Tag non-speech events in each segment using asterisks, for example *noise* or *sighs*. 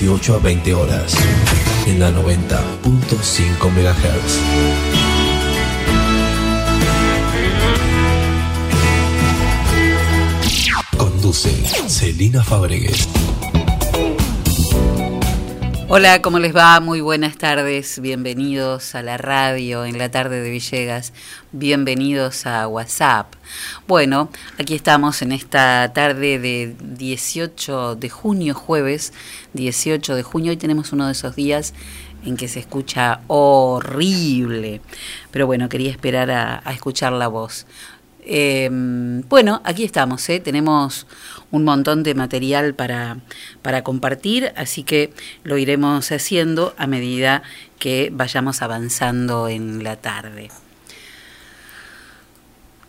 18 a 20 horas, en la 90.5 MHz. Conduce Celina Fabregues. Hola, ¿cómo les va? Muy buenas tardes. Bienvenidos a la radio en la tarde de Villegas. Bienvenidos a WhatsApp. Bueno, aquí estamos en esta tarde de 18 de junio, jueves 18 de junio. Hoy tenemos uno de esos días en que se escucha horrible. Pero bueno, quería esperar a, escuchar la voz. Em, bueno, aquí estamos, ¿eh? tenemos un montón de material para, para compartir, así que lo iremos haciendo a medida que vayamos avanzando en la tarde.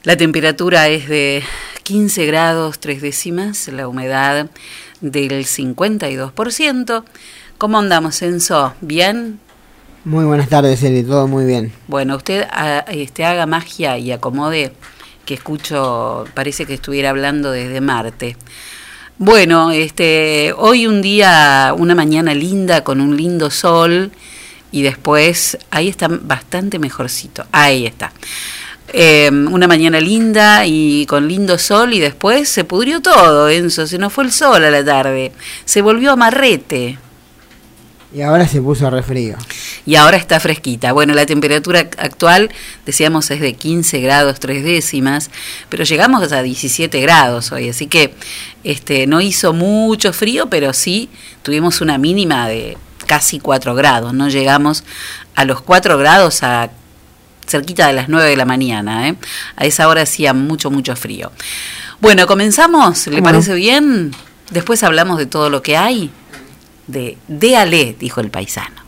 La temperatura es de 15 grados 3 décimas, la humedad del 52%. ¿Cómo andamos, Enzo? ¿Bien? Muy buenas tardes, Eli, todo muy bien. Bueno, usted ah, este, haga magia y acomode que escucho, parece que estuviera hablando desde Marte. Bueno, este, hoy un día, una mañana linda con un lindo sol y después ahí está bastante mejorcito. Ahí está. Em, una mañana linda y con lindo sol y después se pudrió todo, Enzo, se nos fue el sol a la tarde, se volvió amarrete. Y ahora se puso refrío. Y ahora está fresquita. Bueno, la temperatura actual, decíamos, es de 15 grados tres décimas, pero llegamos a 17 grados hoy, así que este, no hizo mucho frío, pero sí tuvimos una mínima de casi 4 grados. No llegamos a los 4 grados a cerquita de las 9 de la mañana. ¿eh? A esa hora hacía mucho, mucho frío. Bueno, comenzamos, ¿le parece bien? Después hablamos de todo lo que hay de Déale, dijo el paisano.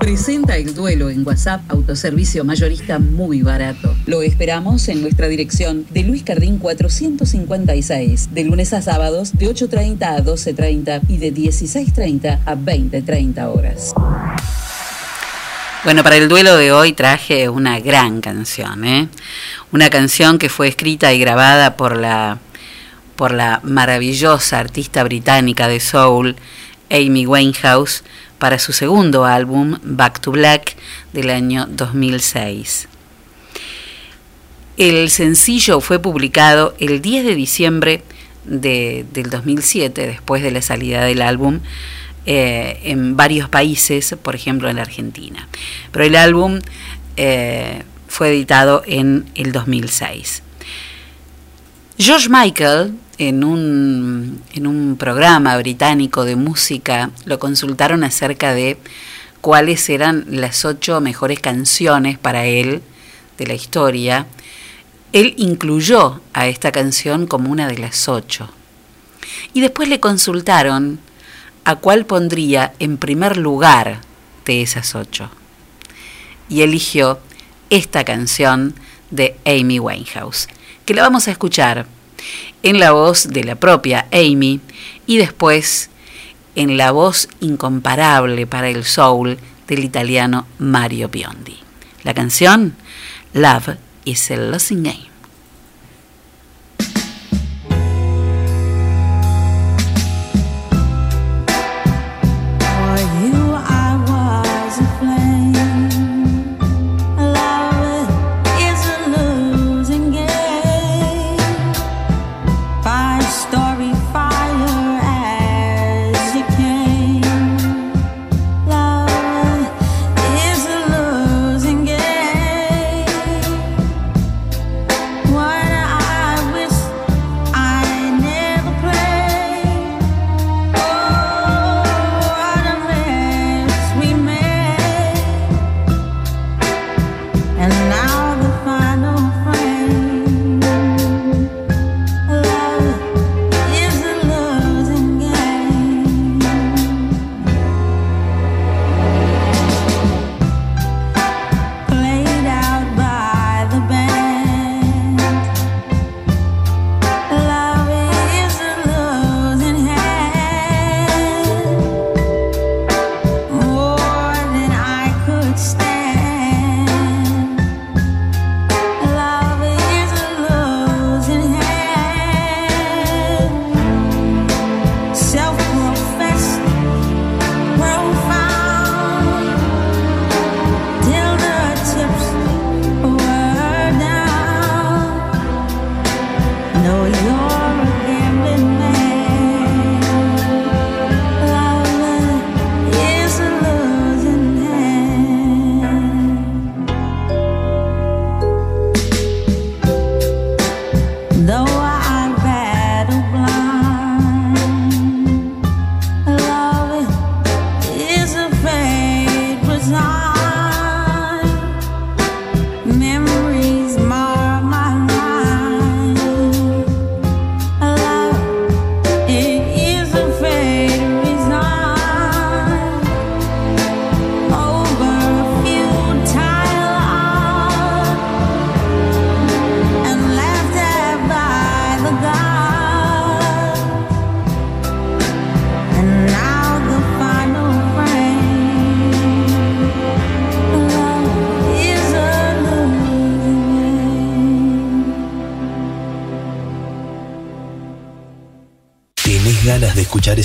Presenta el duelo en WhatsApp Autoservicio Mayorista muy barato. Lo esperamos en nuestra dirección de Luis Cardín 456, de lunes a sábados de 8.30 a 12.30 y de 16.30 a 20.30 horas. Bueno, para el duelo de hoy traje una gran canción, ¿eh? Una canción que fue escrita y grabada por la por la maravillosa artista británica de soul Amy Winehouse para su segundo álbum, Back to Black, del año 2006. El sencillo fue publicado el 10 de diciembre del 2007, después de la salida del álbum, eh, en varios países, por ejemplo en la Argentina. Pero el álbum eh, fue editado en el 2006. George Michael, en un, en un programa británico de música, lo consultaron acerca de cuáles eran las ocho mejores canciones para él de la historia. Él incluyó a esta canción como una de las ocho. Y después le consultaron a cuál pondría en primer lugar de esas ocho. Y eligió esta canción de Amy Winehouse, que la vamos a escuchar en la voz de la propia Amy y después en la voz incomparable para el soul del italiano Mario Biondi. La canción Love is a Losing Game.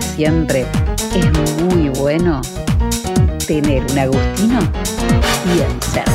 siempre es muy bueno tener un Agustino bien cerca.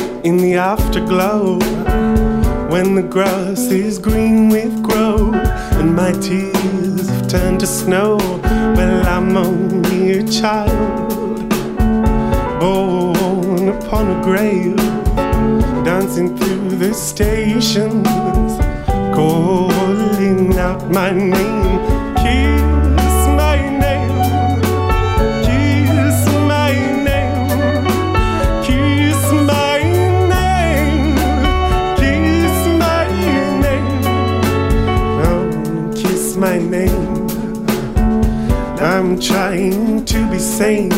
in the afterglow. When the grass is green with growth and my tears have turned to snow, well, I'm only a child born upon a grave, dancing through the stations, calling out my name. Kiss I'm trying to be sane.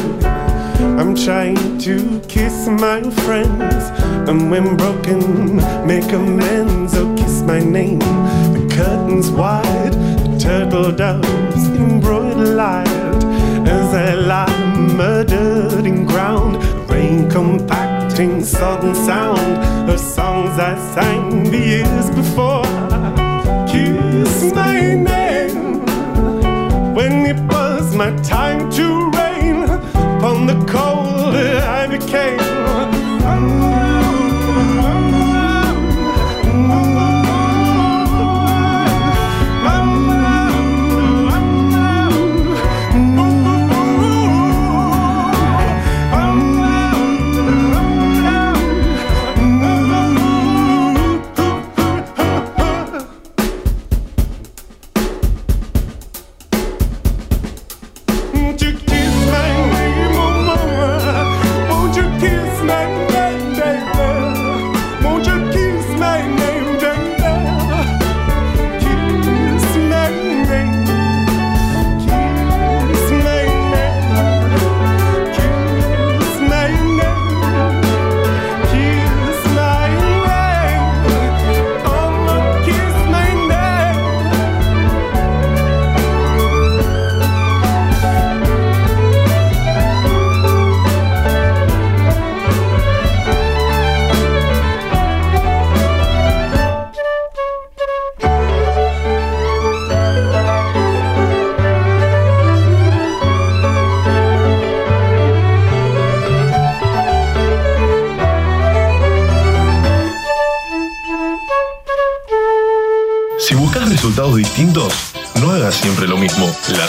I'm trying to kiss my friends. And when broken, make amends. Oh, kiss my name. The curtains wide, the turtle doves embroidered light. As I lie murdered in ground, rain compacting sudden sound of songs I sang the years before. Kiss my name my time to reign upon the cold I became.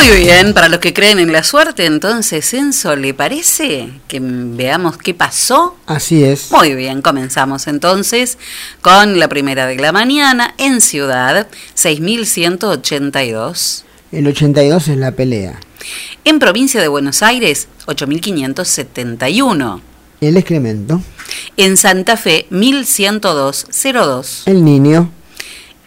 Muy bien, para los que creen en la suerte, entonces, Enzo, ¿le parece que veamos qué pasó? Así es. Muy bien, comenzamos entonces con la primera de la mañana en Ciudad, 6182. El 82 es la pelea. En provincia de Buenos Aires, 8571. El excremento. En Santa Fe, 110202. El niño.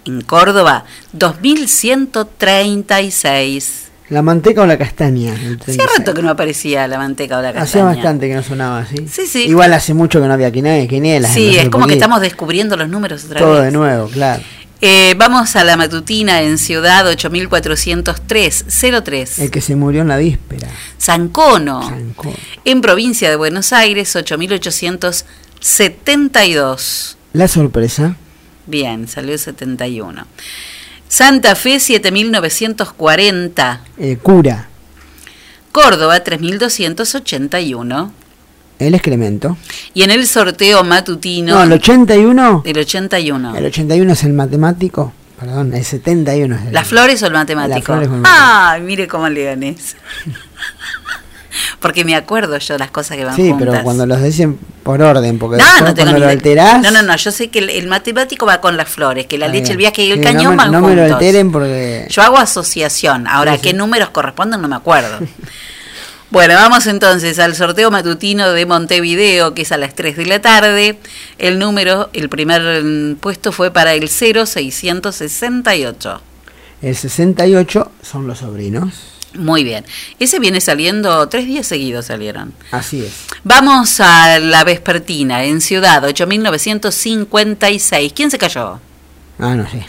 En Córdoba, 2136. La manteca o la castaña. Hacía 36. rato que no aparecía la manteca o la castaña. Hacía bastante que no sonaba así. Sí, sí. Igual hace mucho que no había quinielas. Sí, es como que estamos descubriendo los números otra Todo vez. de nuevo, claro. Eh, vamos a la matutina en Ciudad 8403 03. El que se murió en la víspera. Sancono. Sancono. En provincia de Buenos Aires 8872. La sorpresa. Bien, salió 71. Santa Fe 7940. El cura. Córdoba 3281. El excremento. Y en el sorteo matutino. No, el 81. El 81. El 81 es el matemático. Perdón, el 71 es el. ¿Las flores o el matemático? Las flores o el Ay, mire cómo leones. *laughs* Porque me acuerdo yo las cosas que van Sí, juntas. pero cuando los dicen por orden, porque No, no tengo cuando lo alterás. No, no, no, yo sé que el, el matemático va con las flores, que la leche, el viaje y el Sí, cañón no me, van no me lo juntos. alteren porque. Yo hago asociación. Ahora, Sí, sí. ¿qué números corresponden? No me acuerdo. *laughs* bueno, vamos entonces al sorteo matutino de Montevideo, que es a las 3 de la tarde. El número, el primer mm, puesto fue para el 0668. El 68 son los sobrinos. Muy bien. Ese viene saliendo, tres días seguidos salieron. Así es. Vamos a la vespertina en Ciudad, 8956. ¿Quién se cayó? Ah, no sé.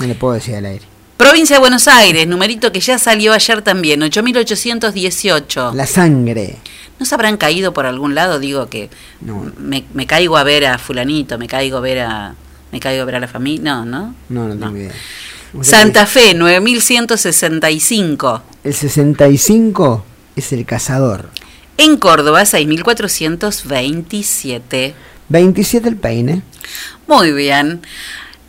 No le puedo decir al aire. Provincia de Buenos Aires, numerito que ya salió ayer también, 8818. La sangre. ¿No se habrán caído por algún lado? Digo que No. me, me caigo a ver a fulanito, me caigo a ver a me caigo a ver a la familia. No, ¿no? No, no tengo idea. Santa Fe, 9165. que El 65 es el cazador. En Córdoba, 6427. 27 el peine. Muy bien.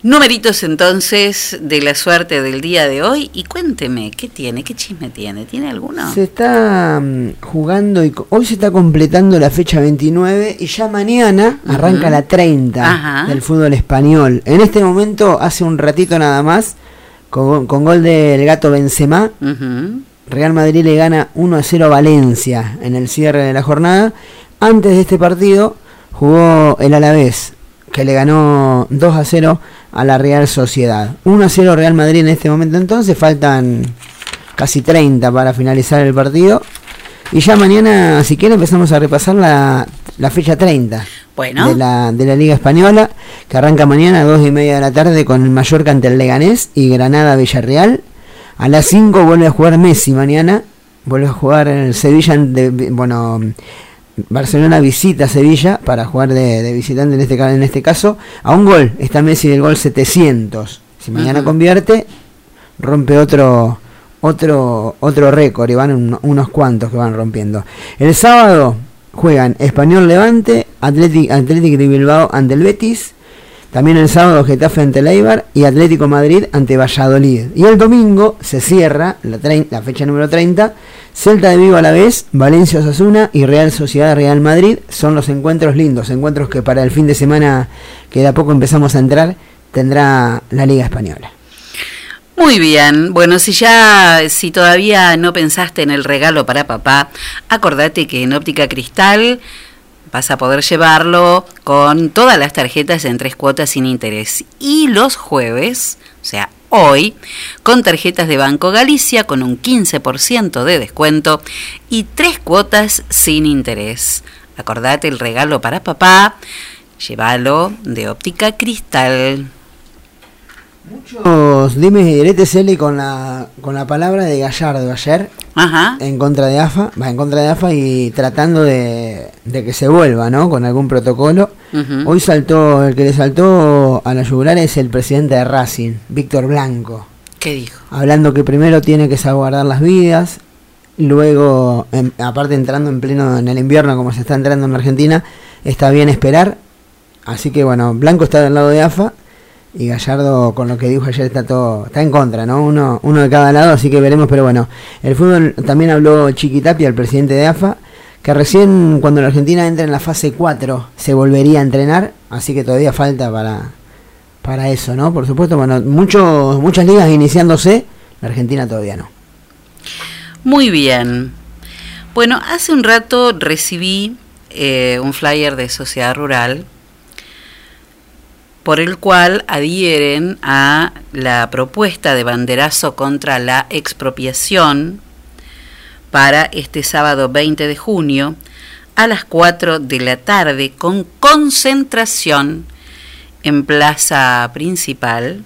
Numeritos entonces de la suerte del día de hoy. Y cuénteme, ¿qué tiene? ¿Qué chisme tiene? ¿Tiene alguno? Se está mm, jugando y hoy se está completando la fecha 29 y ya mañana arranca la 30 Ajá. del fútbol español. En este momento, hace un ratito nada más, con, con gol del gato Benzema, Ujú. Real Madrid le gana 1 a 0 a Valencia en el cierre de la jornada. Antes de este partido jugó el Alavés, que le ganó 2 a 0 a la Real Sociedad. 1 a 0 Real Madrid en este momento entonces, faltan casi 30 para finalizar el partido. Y ya mañana, si quiere, empezamos a repasar la, la fecha 30 Bueno. de, la, de la Liga Española, que arranca mañana a 2 y media de la tarde con el Mallorca ante el Leganés y Granada Villarreal. A las 5 vuelve a jugar Messi mañana, vuelve a jugar en el Sevilla, de, bueno, Barcelona visita Sevilla para jugar de, de visitante en este, en este caso. A un gol, está Messi del gol 700. Si mañana convierte, rompe otro otro otro récord y van un- unos cuantos que van rompiendo. El sábado juegan Español Levante, Atlético Atlético de Bilbao ante el Betis, también el sábado Getafe ante el Eibar y Atlético Madrid ante Valladolid. Y el domingo se cierra la, la fecha número 30, Celta de Vigo a la vez, Valencia Osasuna y Real Sociedad Real Madrid son los encuentros lindos, encuentros que para el fin de semana que de a poco empezamos a entrar tendrá la Liga Española. Muy bien. Bueno, si ya, si todavía no pensaste en el regalo para papá, acordate que en Óptica Cristal vas a poder llevarlo con todas las tarjetas en tres cuotas sin interés. Y los jueves, o sea, hoy, con tarjetas de Banco Galicia con un 15% de descuento y tres cuotas sin interés. Acordate el regalo para papá, llévalo de Óptica Cristal. Muchos dimes y diretes Eli con la con la palabra de Gallardo ayer Ajá. en contra de AFA, va en contra de AFA y tratando de, de que se vuelva, ¿no? Con algún protocolo. Hoy saltó, el que le saltó a la yugular es el presidente de Racing, Víctor Blanco, ¿Qué dijo? hablando que primero tiene que salvaguardar las vidas, luego, en- aparte entrando en pleno en el invierno como se está entrando en Argentina, está bien esperar. Así que bueno, Blanco está del lado de AFA y Gallardo con lo que dijo ayer está todo está en contra, ¿no? Uno uno de cada lado, así que veremos, pero bueno, el fútbol también habló Chiquitapia, el presidente de AFA, que recién cuando la Argentina entra en la fase 4 se volvería a entrenar, así que todavía falta para para eso, ¿no? Por supuesto, bueno, muchos muchas ligas iniciándose, la Argentina todavía no. Muy bien. Bueno, hace un rato recibí eh, un flyer de Sociedad Rural por el cual adhieren a la propuesta de banderazo contra la expropiación para este sábado 20 de junio a las 4 de la tarde con concentración en plaza principal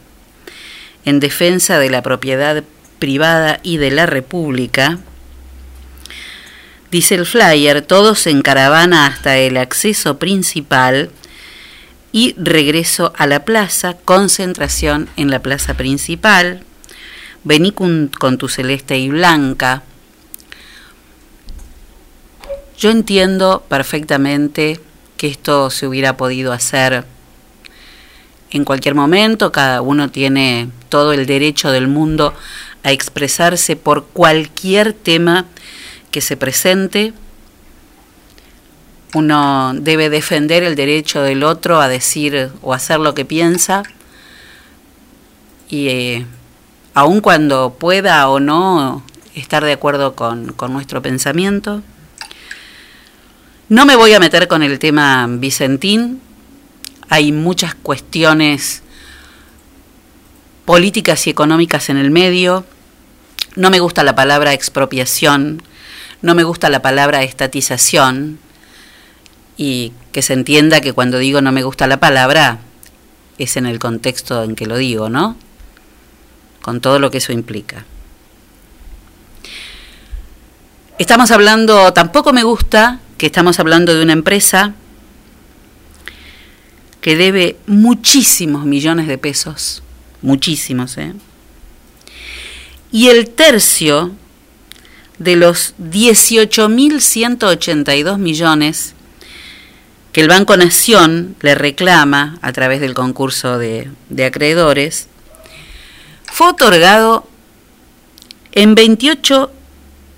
en defensa de la propiedad privada y de la República. Dice el flyer, todos en caravana hasta el acceso principal y regreso a la plaza, concentración en la plaza principal. Vení con, tu celeste y blanca. Yo entiendo perfectamente que esto se hubiera podido hacer en cualquier momento, cada uno tiene todo el derecho del mundo a expresarse por cualquier tema que se presente. Uno debe defender el derecho del otro a decir o hacer lo que piensa. Y eh, aun cuando pueda o no estar de acuerdo con, con nuestro pensamiento. No me voy a meter con el tema Vicentín, hay muchas cuestiones políticas y económicas en el medio. No me gusta la palabra expropiación, no me gusta la palabra estatización y que se entienda que cuando digo no me gusta la palabra es en el contexto en que lo digo, ¿no? con todo lo que eso implica. Estamos hablando, tampoco me gusta que estamos hablando de una empresa que debe muchísimos millones de pesos, muchísimos, ¿eh? Y el tercio de los 18.182 millones que el Banco Nación le reclama a través del concurso de, acreedores, fue otorgado en 28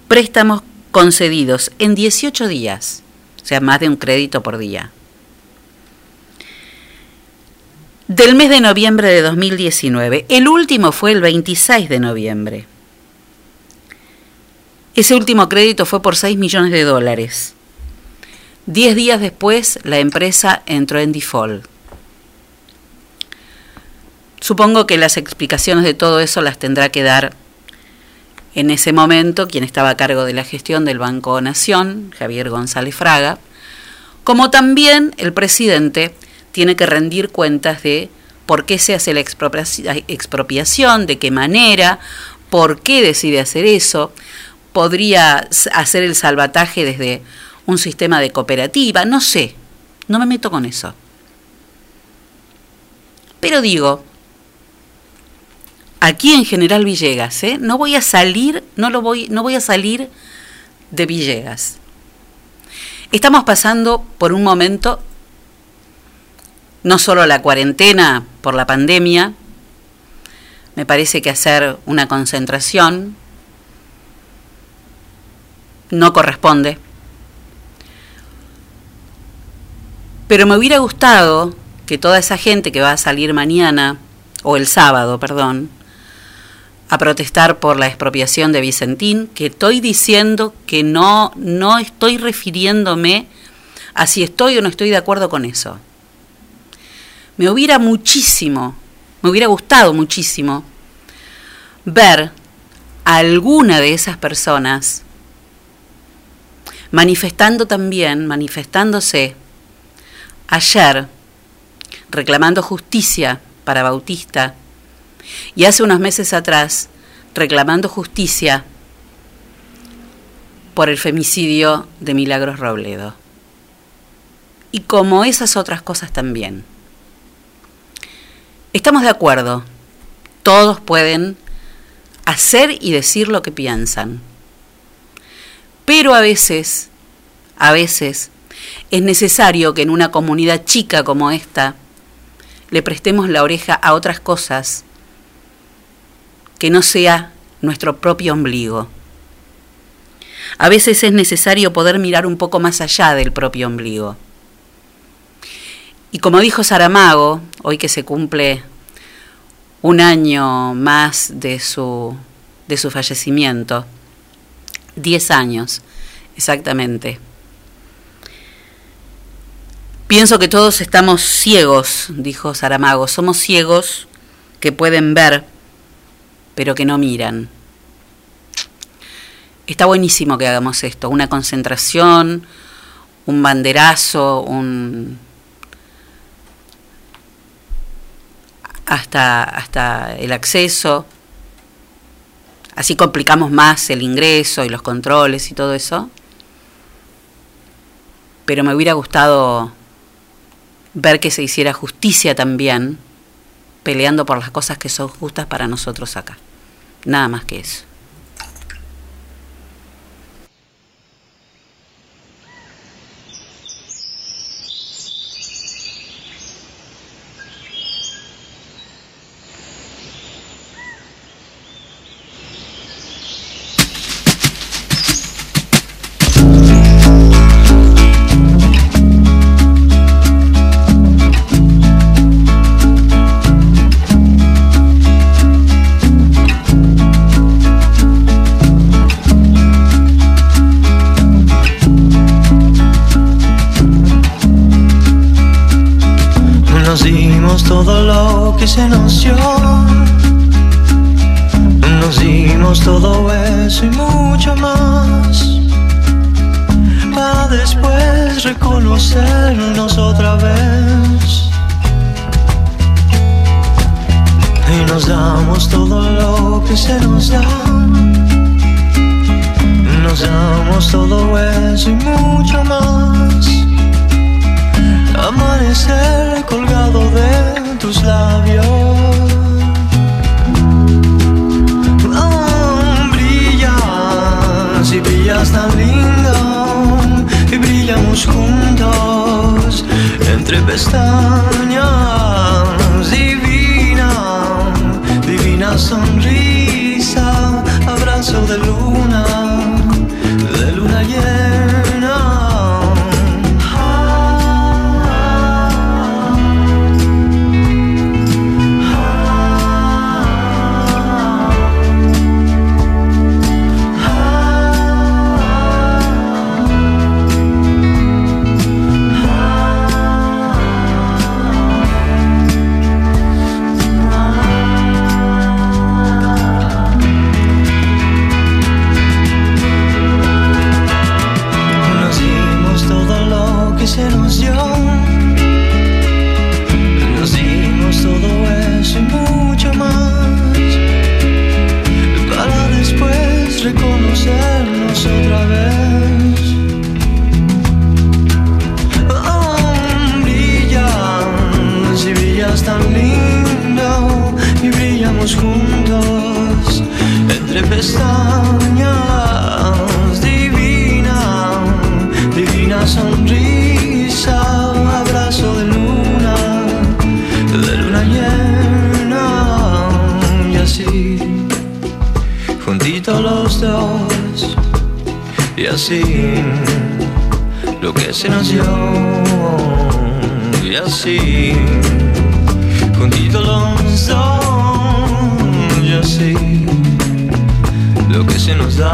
préstamos concedidos en 18 días, o sea, más de un crédito por día. Del mes de noviembre de 2019. El último fue el 26 de noviembre. Ese último crédito fue por 6 millones de dólares. Diez días después, la empresa entró en default. Supongo que las explicaciones de todo eso las tendrá que dar en ese momento quien estaba a cargo de la gestión del Banco Nación, Javier González Fraga, como también el presidente tiene que rendir cuentas de por qué se hace la expropiación, de qué manera, por qué decide hacer eso, podría hacer el salvataje desde un sistema de cooperativa, no sé, no me meto con eso. Pero digo, aquí en General Villegas, ¿eh? no voy a salir, no lo voy, no voy a salir de Villegas. Estamos pasando por un momento, no solo la cuarentena por la pandemia, me parece que hacer una concentración no corresponde. Pero me hubiera gustado que toda esa gente que va a salir mañana, o el sábado, perdón, a protestar por la expropiación de Vicentín, que estoy diciendo que no, no estoy refiriéndome a si estoy o no estoy de acuerdo con eso. Me hubiera muchísimo, me hubiera gustado muchísimo ver a alguna de esas personas manifestando también, manifestándose ayer, reclamando justicia para Bautista, y hace unos meses atrás reclamando justicia por el femicidio de Milagros Robledo. Y como esas otras cosas también. Estamos de acuerdo, todos pueden hacer y decir lo que piensan. Pero a veces, a veces, es necesario que en una comunidad chica como esta le prestemos la oreja a otras cosas que no sea nuestro propio ombligo. A veces es necesario poder mirar un poco más allá del propio ombligo. Y como dijo Saramago, hoy que se cumple un año más de su, de su fallecimiento, diez años exactamente. Pienso que todos estamos ciegos, dijo Saramago, somos ciegos que pueden ver pero que no miran. Está buenísimo que hagamos esto, una concentración, un banderazo, un hasta, hasta el acceso. Así complicamos más el ingreso y los controles y todo eso. Pero me hubiera gustado ver que se hiciera justicia también peleando por las cosas que son justas para nosotros acá. Nada más que eso. Los dos. Y así lo que se dio y así juntitos los dos. Y así lo que se nos da.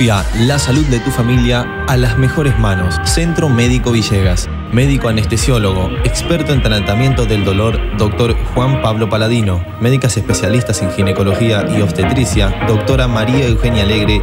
Confía la salud de tu familia a las mejores manos. Centro Médico Villegas. Médico anestesiólogo, experto en tratamiento del dolor, doctor Juan Pablo Paladino. Médicas especialistas en ginecología y obstetricia, doctora María Eugenia Alegre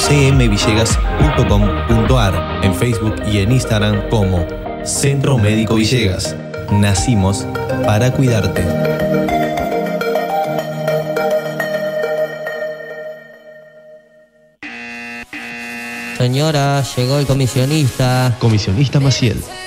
www.cmvillegas.com.ar, en Facebook y en Instagram como Centro Médico Villegas. Nacimos para cuidarte. Señora, llegó el comisionista. Comisionista Maciel.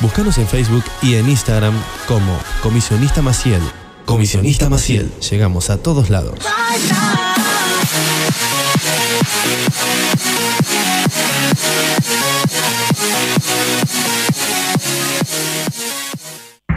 Búscanos en Facebook y en Instagram como Comisionista Maciel. Comisionista Maciel. Llegamos a todos lados.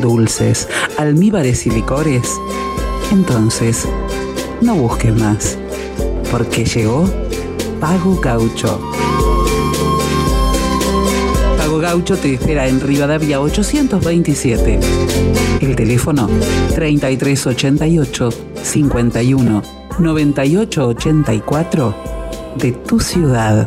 dulces, almíbares y licores, entonces no busques más, porque llegó Pago Gaucho. Pago Gaucho te espera en Rivadavia 827. El teléfono 3388 51 9884 de tu ciudad.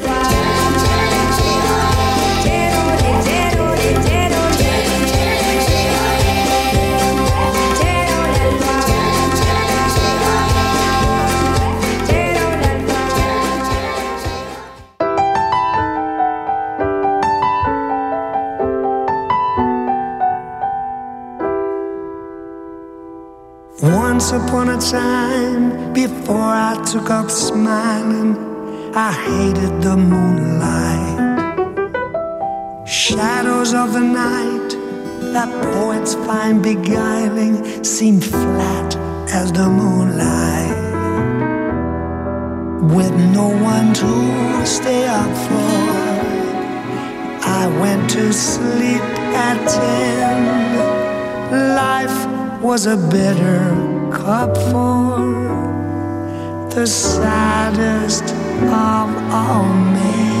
Time, before I took up smiling, I hated the moonlight. Shadows of the night that poets find beguiling seem flat as the moonlight. With no one to stay up for, I went to sleep at ten. Life was a bitter for the saddest of all men.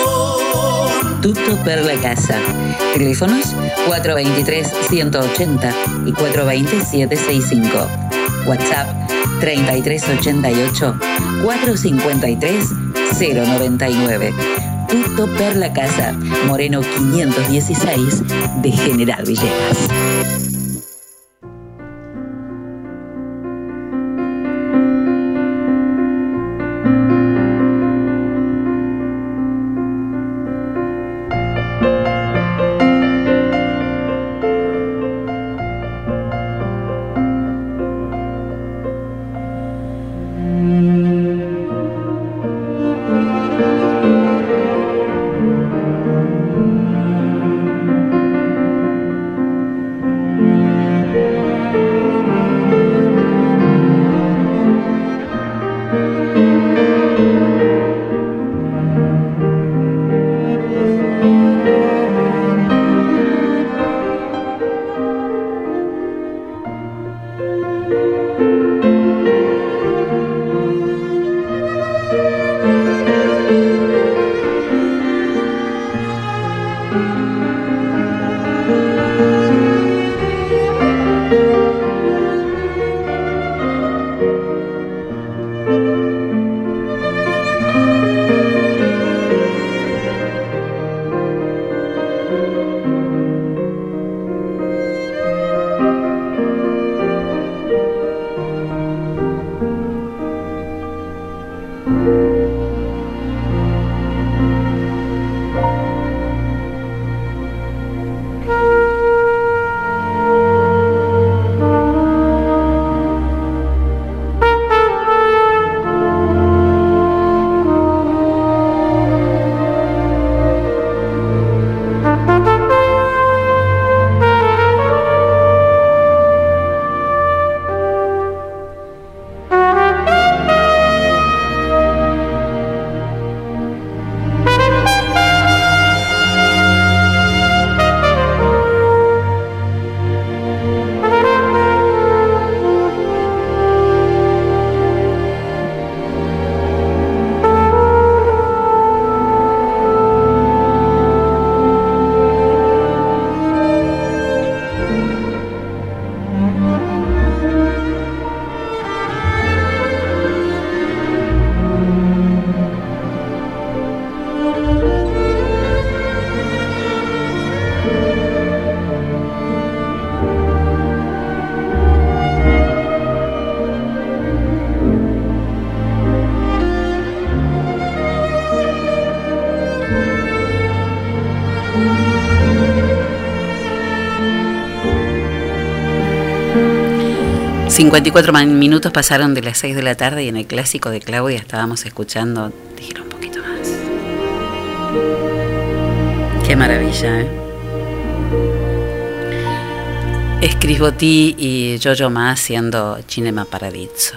Tutto per la casa. Teléfonos 423-180 y 420-765. WhatsApp 3388-453-099. Tutto per la casa. Moreno 516 de General Villegas. 54 man- minutos pasaron de las 6 de la tarde y en el clásico de Claudia estábamos escuchando, dígelo un poquito más. Qué maravilla, ¿eh? Escribotí y Jojo Ma haciendo Cinema Paradiso.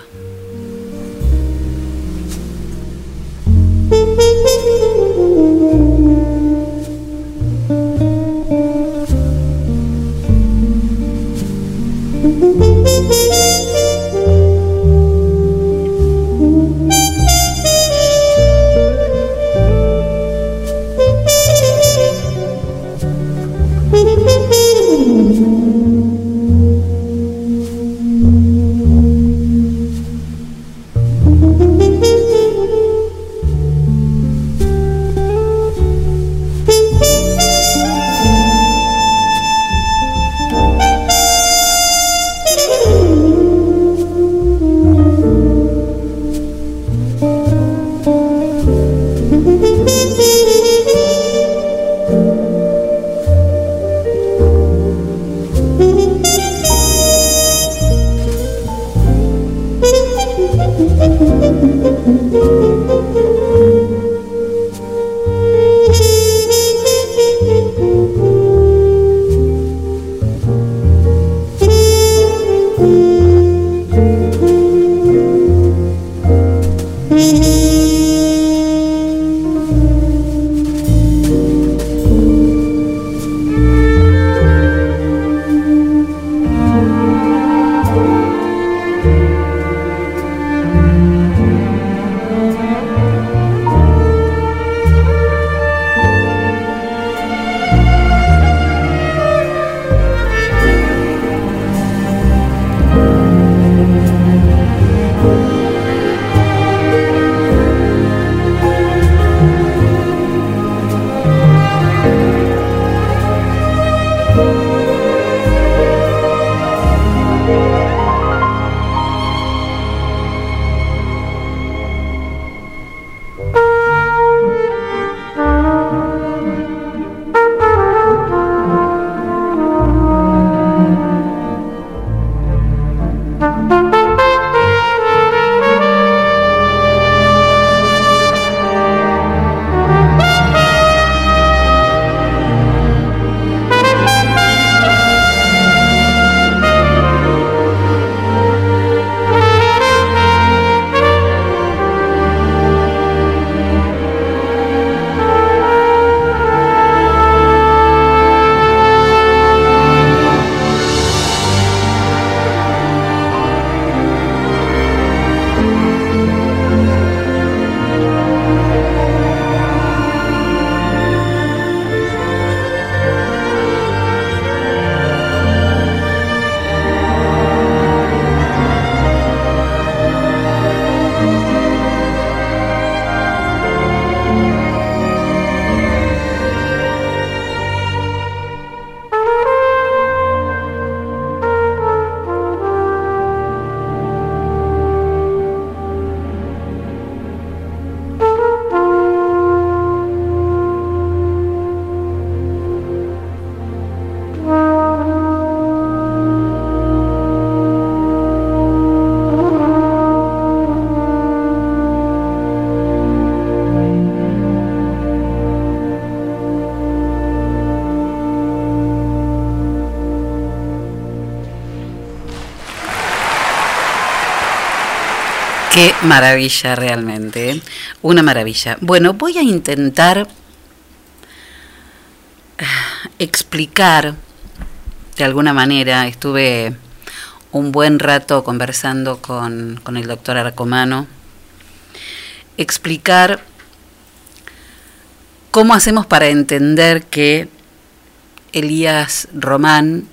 Qué maravilla realmente, ¿eh? una maravilla. Bueno, voy a intentar ah, explicar de alguna manera, estuve un buen rato conversando con, con el doctor Arcomano, explicar cómo hacemos para entender que Elías Román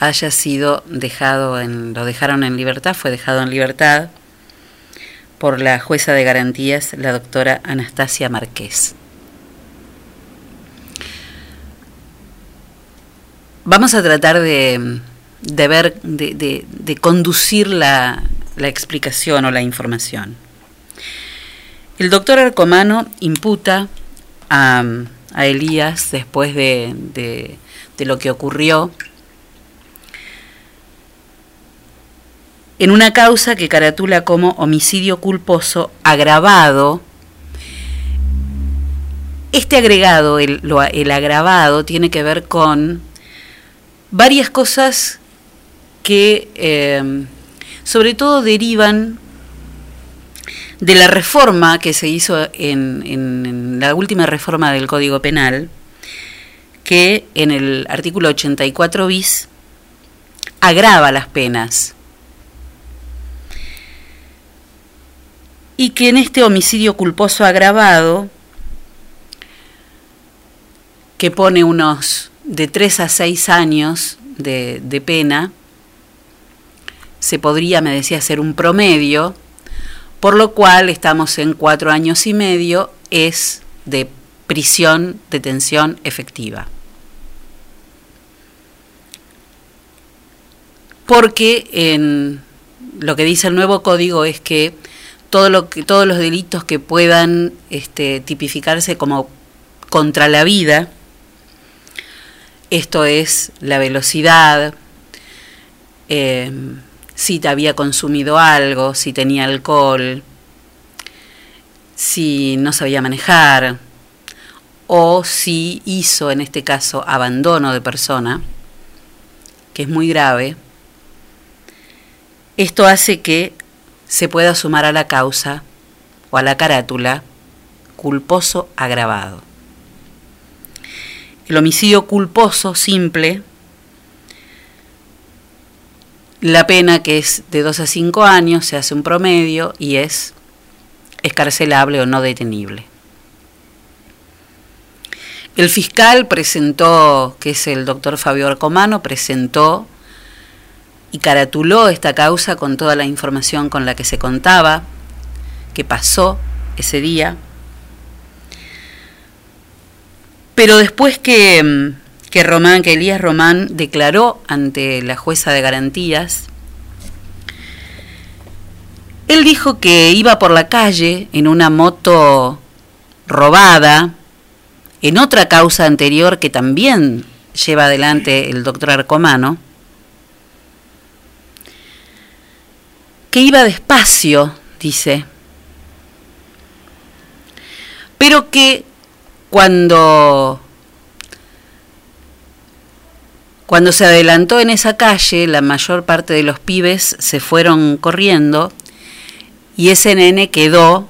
haya sido dejado en, lo dejaron en libertad, fue dejado en libertad por la jueza de garantías, la doctora Anastasia Márquez. Vamos a tratar de, de ver, de, de, de conducir la, la, explicación o la información. El doctor Arcomano imputa a, a Elías después de, de lo que ocurrió en una causa que caratula como homicidio culposo agravado. Este agregado, el, lo, agravado, tiene que ver con varias cosas que eh, sobre todo derivan de la reforma que se hizo en, en, en, la última reforma del Código Penal, que en el artículo 84 bis agrava las penas y que en este homicidio culposo agravado, que pone unos de 3 a 6 años de, de, pena, se podría, me decía, hacer un promedio, por lo cual estamos en cuatro años y medio, es de prisión, detención efectiva. Porque en lo que dice el nuevo código es que todo lo que, todos los delitos que puedan este, tipificarse como contra la vida, esto es la velocidad, eh, si te había consumido algo, si tenía alcohol, si no sabía manejar o si hizo en este caso abandono de persona, que es muy grave, esto hace que se pueda sumar a la causa o a la carátula culposo agravado. El homicidio culposo simple, la pena que es de 2 a 5 años, se hace un promedio y es escarcelable o no detenible. El fiscal presentó, que es el doctor Fabio Arcomano, presentó y caratuló esta causa con toda la información con la que se contaba, que pasó ese día. Pero después que, que Román, que Elías Román declaró ante la jueza de garantías, él dijo que iba por la calle en una moto robada, en otra causa anterior que también lleva adelante el doctor Arcomano, que iba despacio, dice, pero que cuando cuando se adelantó en esa calle, la mayor parte de los pibes se fueron corriendo y ese nene quedó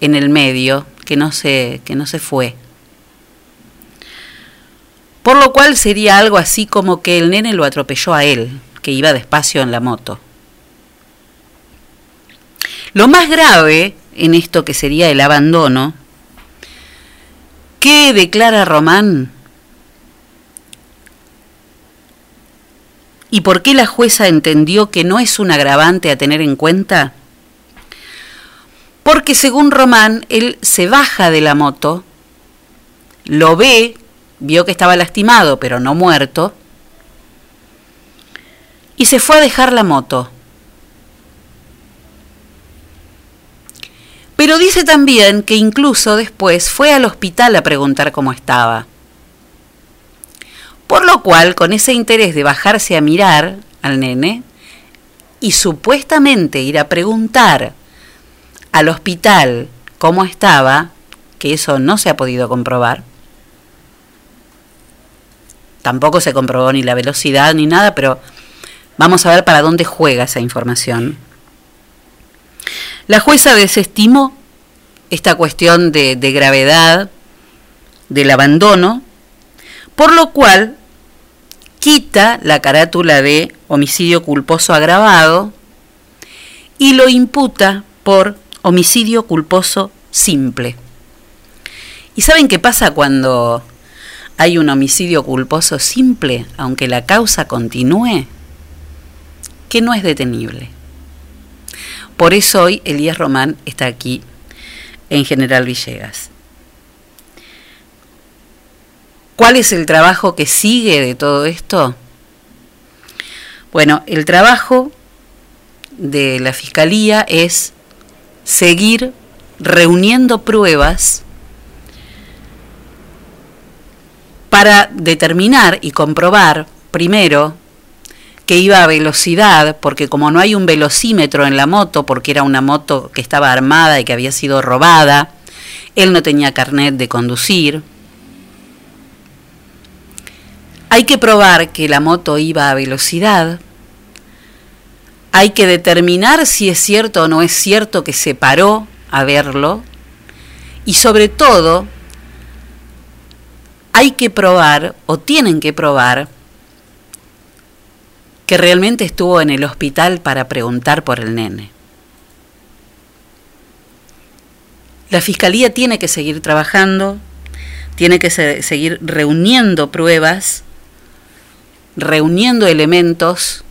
en el medio, que no se, que no se fue. Por lo cual sería algo así como que el nene lo atropelló a él, que iba despacio en la moto. Lo más grave en esto que sería el abandono, ¿qué declara Román? ¿Y por qué la jueza entendió que no es un agravante a tener en cuenta? Porque según Román, él se baja de la moto, lo ve, vio que estaba lastimado pero no muerto, y se fue a dejar la moto. Pero dice también que incluso después fue al hospital a preguntar cómo estaba. Por lo cual, con ese interés de bajarse a mirar al nene y supuestamente ir a preguntar al hospital cómo estaba, que eso no se ha podido comprobar, tampoco se comprobó ni la velocidad ni nada, pero vamos a ver para dónde juega esa información. La jueza desestimó esta cuestión de, gravedad del abandono, por lo cual quita la carátula de homicidio culposo agravado y lo imputa por homicidio culposo simple. ¿Y saben qué pasa cuando hay un homicidio culposo simple, aunque la causa continúe? Que no es detenible. Por eso hoy Elías Román está aquí en General Villegas. ¿Cuál es el trabajo que sigue de todo esto? Bueno, el trabajo de la Fiscalía es seguir reuniendo pruebas para determinar y comprobar, primero, que iba a velocidad, porque como no hay un velocímetro en la moto, porque era una moto que estaba armada y que había sido robada, él no tenía carnet de conducir. Hay que probar que la moto iba a velocidad. Hay que determinar si es cierto o no es cierto que se paró a verlo. Y sobre todo, hay que probar o tienen que probar que realmente estuvo en el hospital para preguntar por el nene. La fiscalía tiene que seguir trabajando, tiene que se seguir reuniendo pruebas, reuniendo elementos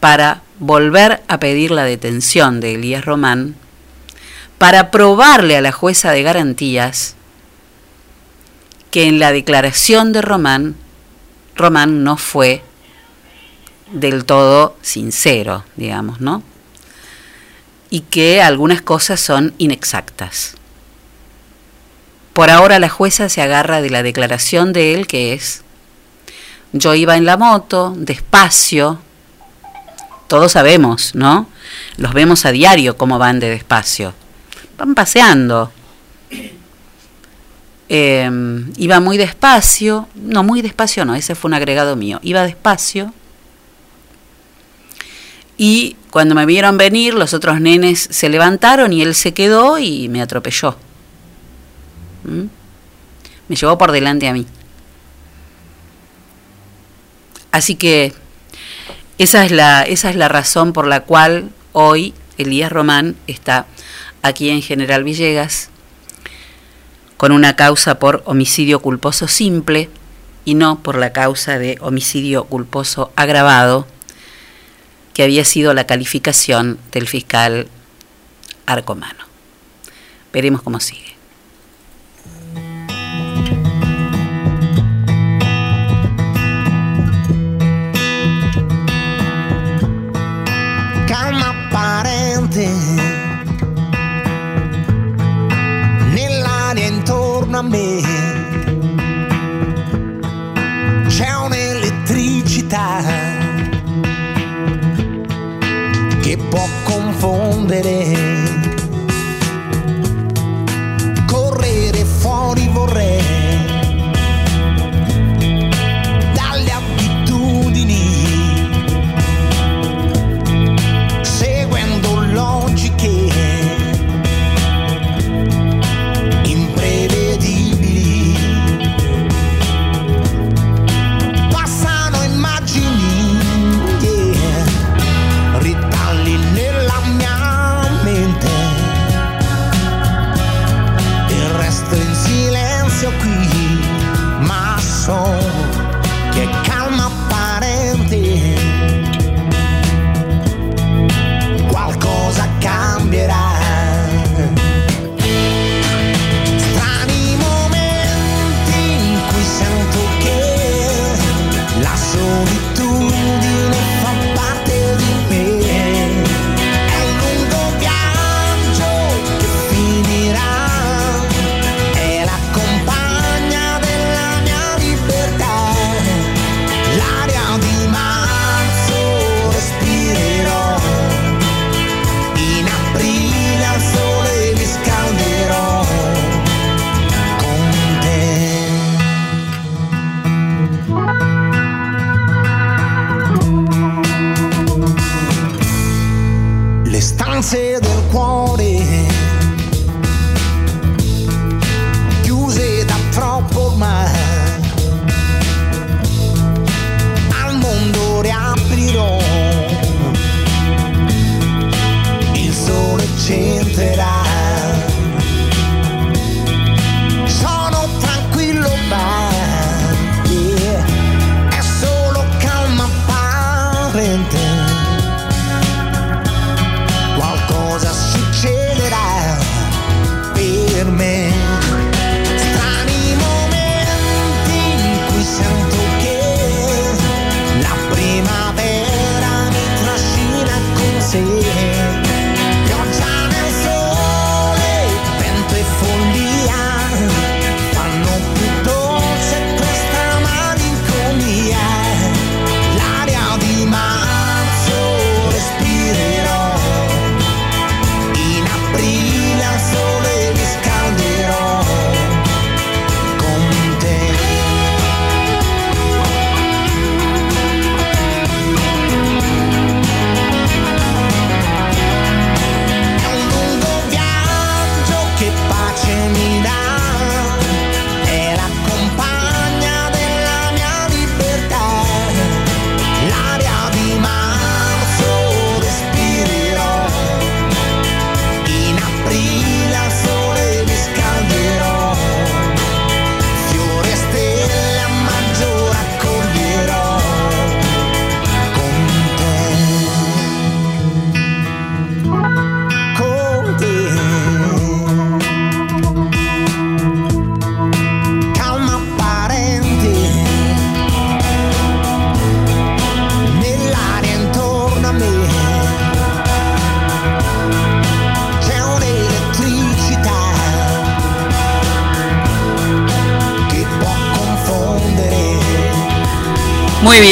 para volver a pedir la detención de Elías Román, para probarle a la jueza de garantías que en la declaración de Román, Román no fue del todo sincero, digamos, ¿no? Y que algunas cosas son inexactas. Por ahora la jueza se agarra de la declaración de él que es, yo iba en la moto, despacio, todos sabemos, ¿no? Los vemos a diario cómo van de despacio. Van paseando. Eh, iba muy despacio, no, muy despacio no, ese fue un agregado mío. Iba despacio. Y cuando me vieron venir, los otros nenes se levantaron y él se quedó y me atropelló. ¿Mm? Me llevó por delante a mí. Así que esa es la, esa es la razón por la cual hoy Elías Román está aquí en General Villegas con una causa por homicidio culposo simple y no por la causa de homicidio culposo agravado, que había sido la calificación del fiscal Arcomano. Veremos cómo sigue. calma apparente nell'aria intorno a me può confondere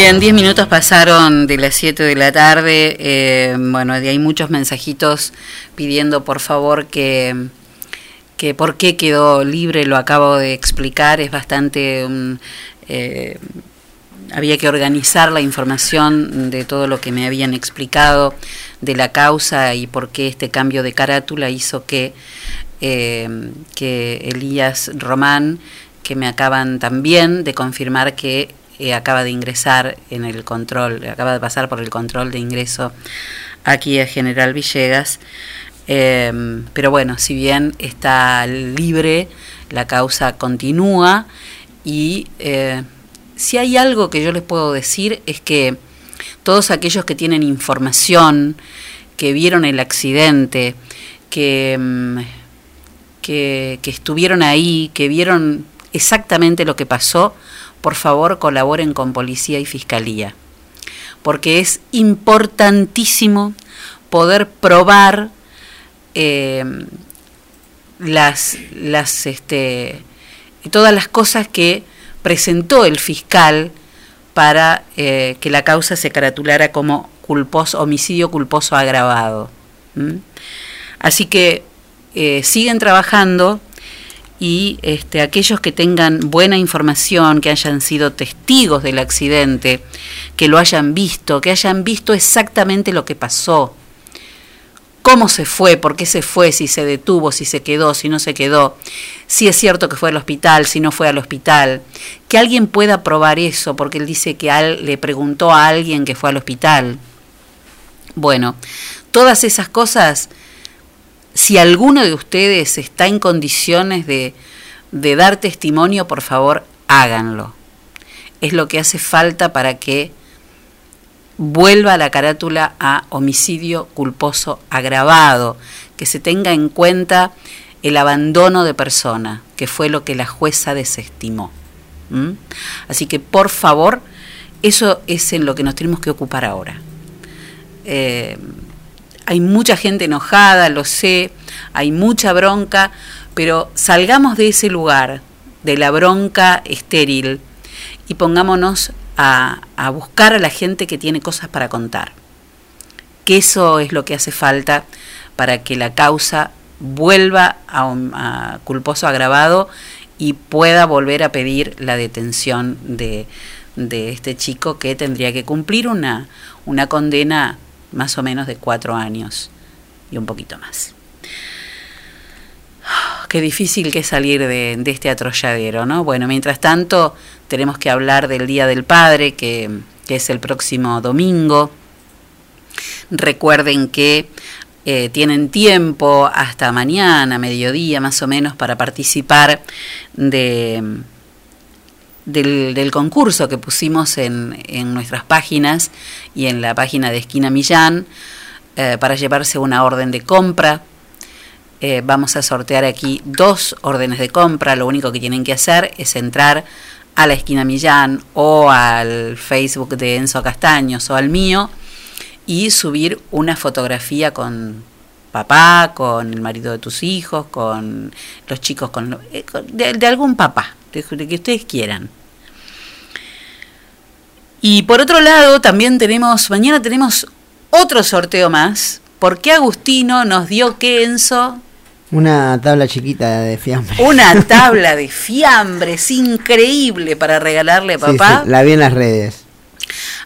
bien, 10 minutos pasaron de las 7 de la tarde. Eh, bueno, hay muchos mensajitos pidiendo por favor que, que por qué quedó libre, lo acabo de explicar, es bastante... eh, había que organizar la información de todo lo que me habían explicado de la causa y por qué este cambio de carátula hizo que, eh, que Elías Román, que me acaban también de confirmar que eh, acaba de ingresar en el control, acaba de pasar por el control de ingreso aquí a General Villegas. Eh, pero bueno, si bien está libre, la causa continúa y eh, si hay algo que yo les puedo decir es que todos aquellos que tienen información, que vieron el accidente, que, que, que estuvieron ahí, que vieron exactamente lo que pasó, por favor colaboren con policía y fiscalía, porque es importantísimo poder probar eh, las, las, este, todas las cosas que presentó el fiscal para eh, que la causa se caratulara como culposo, homicidio culposo agravado. Así que eh, siguen trabajando y este, aquellos que tengan buena información, que hayan sido testigos del accidente, que lo hayan visto, que hayan visto exactamente lo que pasó, cómo se fue, por qué se fue, si se detuvo, si se quedó, si no se quedó, si es cierto que fue al hospital, si no fue al hospital, que alguien pueda probar eso, porque él dice que al, le preguntó a alguien que fue al hospital. Bueno, todas esas cosas si alguno de ustedes está en condiciones de, de, dar testimonio, por favor, háganlo. Es lo que hace falta para que vuelva la carátula a homicidio culposo agravado, que se tenga en cuenta el abandono de persona, que fue lo que la jueza desestimó. ¿Mm? Así que, por favor, eso es en lo que nos tenemos que ocupar ahora. Eh, hay mucha gente enojada, lo sé, hay mucha bronca, pero salgamos de ese lugar, de la bronca estéril, y pongámonos a, a, buscar a la gente que tiene cosas para contar. Que eso es lo que hace falta para que la causa vuelva a, a culposo agravado y pueda volver a pedir la detención de, de este chico que tendría que cumplir una, una condena más o menos de cuatro años y un poquito más. *sighs* Qué difícil que es salir de, este atrolladero, ¿no? Bueno, mientras tanto, tenemos que hablar del Día del Padre, que, que es el próximo domingo. Recuerden que eh, tienen tiempo hasta mañana, mediodía más o menos, para participar de, del, concurso que pusimos en, nuestras páginas y en la página de Esquina Millán eh, para llevarse una orden de compra. Eh, vamos a sortear aquí dos órdenes de compra. Lo único que tienen que hacer es entrar a la Esquina Millán o al Facebook de Enzo Castaños o al mío y subir una fotografía con papá, con el marido de tus hijos, con los chicos, con, de, de algún papá de que ustedes quieran. Y por otro lado, también tenemos, mañana tenemos otro sorteo más, porque Agustino nos dio que Enzo. Una tabla chiquita de fiambre. Una *laughs* tabla de fiambres increíble para regalarle a papá. Sí, sí, la vi en las redes.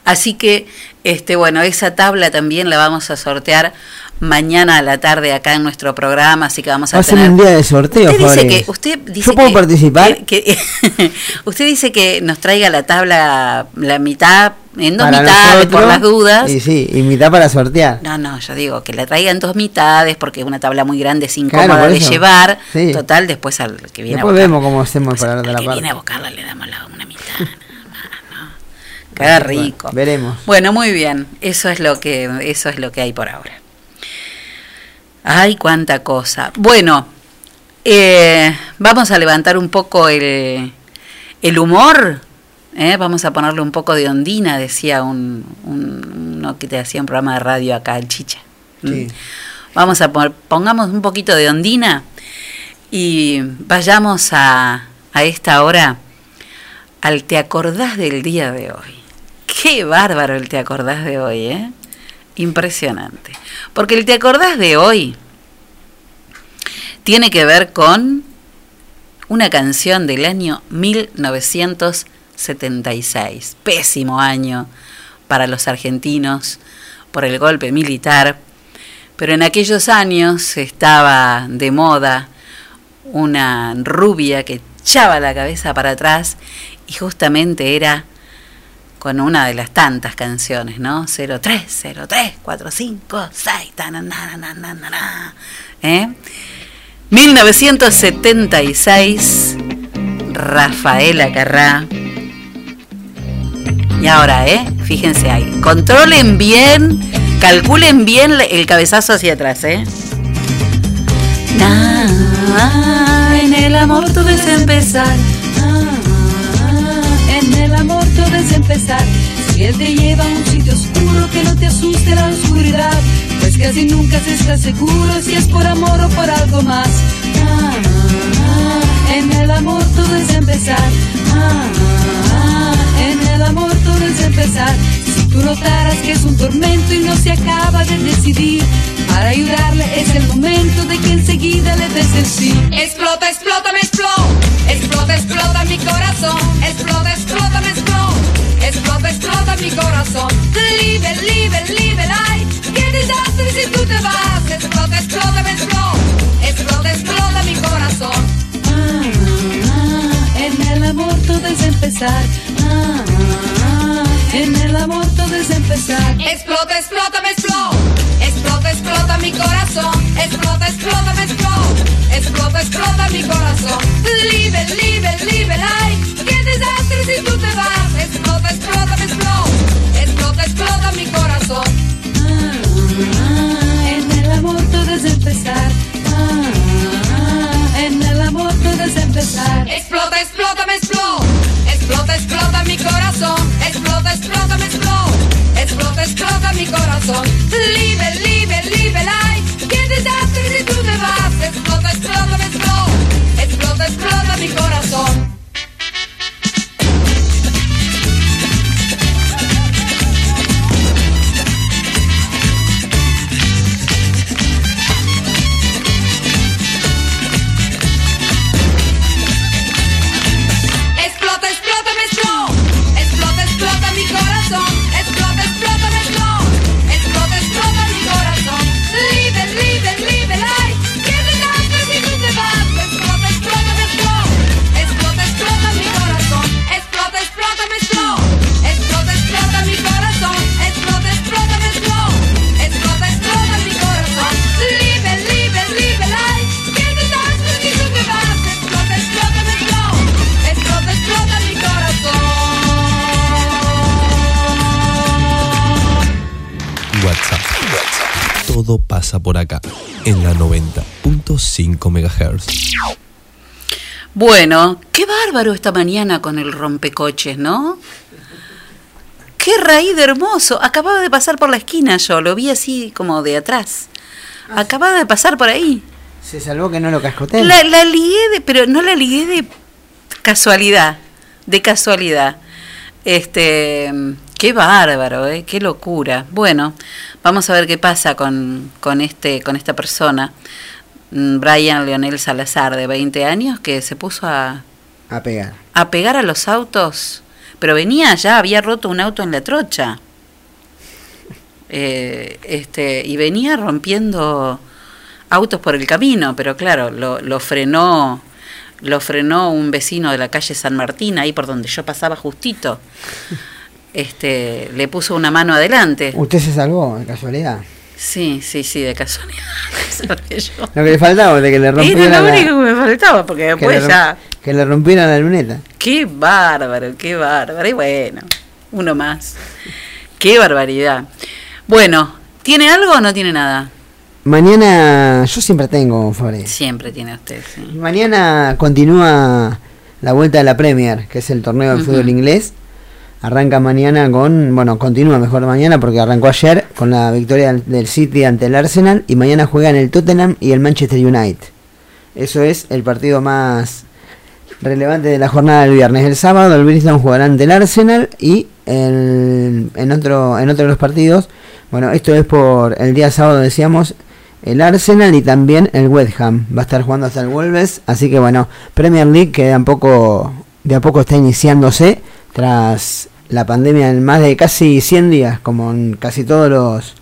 Así que, este, bueno, esa tabla también la vamos a sortear mañana a la tarde acá en nuestro programa, así que vamos a, a tener un día de sorteo. Usted dice que usted dice Yo puedo que, participar. Que, que *laughs* usted dice que nos traiga la tabla la mitad en dos Para mitades nosotros, por las dudas. Y sí, y mitad para sortear. No, no, yo digo que la traiga en dos mitades porque es una tabla muy grande, es incómoda de llevar. Sí. Total, después al que viene Después a buscar, vemos cómo hacemos pues, para darte la que parte. viene a buscarla le damos la, una mitad. Queda rico. Veremos. Bueno, muy bien. Eso es lo que eso es lo que hay por ahora. Ay, cuánta cosa. Bueno, eh, vamos a levantar un poco el, el humor. ¿eh? Vamos a ponerle un poco de ondina, decía un, un, uno que te hacía un programa de radio acá, el Chicha. ¿Mm? Sí. Vamos a poner, pongamos un poquito de ondina y vayamos a, a esta hora al ¿Te acordás del día de hoy? Qué bárbaro el te acordás de hoy, ¿eh? Impresionante. Porque el te acordás de hoy tiene que ver con una canción del año 1976. Pésimo año para los argentinos por el golpe militar. Pero en aquellos años estaba de moda una rubia que echaba la cabeza para atrás y justamente era con una de las tantas canciones, ¿no? 03, 03, 45, 6, ¿eh? 1976, Rafaela Carrá. Y ahora, ¿eh? Fíjense ahí. Controlen bien, calculen bien el cabezazo hacia atrás, ¿eh? Ah, en el amor todo es empezar. Ah, el amor todo es empezar. Si él te lleva a un sitio oscuro que no te asuste la oscuridad, pues casi nunca se está seguro si es por amor o por algo más. Ah, en el amor todo es empezar. en el amor todo es empezar. Si tú notaras que es un tormento y no se acaba de decidir, para ayudarle es el momento de que enseguida le des el sí. Explota, explota, me explota. Explota, explota mi corazón. Explota, explota, me explota. Explota, explota mi corazón. Libre, libre, libre, ay. Qué desastre si tú te vas. Explota, explota, me explota. Explota, explota mi corazón. Ah, ah, en el amor todo es empezar. Ah, en el amor todo es empezar. Explota, explota, me explota. Explota, explota mi corazón. Explota, explota, me explota. Explota, explota mi corazón. Libre, libre, ay. Qué desastre si tú te vas. Explota, explota, me explota. Explota, explota mi corazón. Ah, en el amor todo es empezar. Ah, en el amor todo es empezar. Explota, explota, me explota. Explota, explota mi corazón. Explota, explota, me explota. Explota, explota mi corazón. Libre, libre, libre, ay. Qué desastre si tú te vas. Explota, explota, me explota. Explota, explota mi corazón. La 90.5 MHz. Bueno, qué bárbaro esta mañana con el rompecoches, ¿no? Qué raíz de hermoso. Acababa de pasar por la esquina yo, lo vi así como de atrás. Acababa de pasar por ahí. Se salvó que no lo cascoteen. La, la ligué, de, pero no la ligué de casualidad, de casualidad. Este, qué bárbaro, ¿eh? qué locura. Bueno, vamos a ver qué pasa con, con, este, con esta persona, mm, Brian Leonel Salazar, de 20 años, que se puso a, A pegar. a pegar a los autos, pero venía ya, había roto un auto en la trocha. Eh, este, y venía rompiendo autos por el camino, pero claro, lo, lo frenó lo frenó un vecino de la calle San Martín, ahí por donde yo pasaba justito. *laughs* Este, le puso una mano adelante. ¿Usted se salvó, de casualidad? Sí, sí, sí, de casualidad. *laughs* Lo que le faltaba de que le rompiera Era lo la, único que me faltaba, porque que después le, ya... que le rompiera la luneta. Qué bárbaro, qué bárbaro. Y bueno, uno más. Qué barbaridad. Bueno, ¿tiene algo o no tiene nada? Mañana, yo siempre tengo, Fabre. Siempre tiene usted, sí. Mañana continúa la vuelta de la Premier, que es el torneo de fútbol inglés. Arranca mañana con, bueno, continúa mejor mañana porque arrancó ayer con la victoria del- City ante el Arsenal y mañana juegan el Tottenham y el Manchester United. Eso es el partido más relevante de la jornada del viernes. El sábado el Bristol jugará ante el Arsenal y el- en, otro, en otro de los partidos. Bueno, esto es por el día sábado, decíamos, el Arsenal y también el West Ham. Va a estar jugando hasta el Wolves. Así que bueno, Premier League que de a poco, de a poco está iniciándose tras la pandemia en más de casi 100 días, como en casi todos los,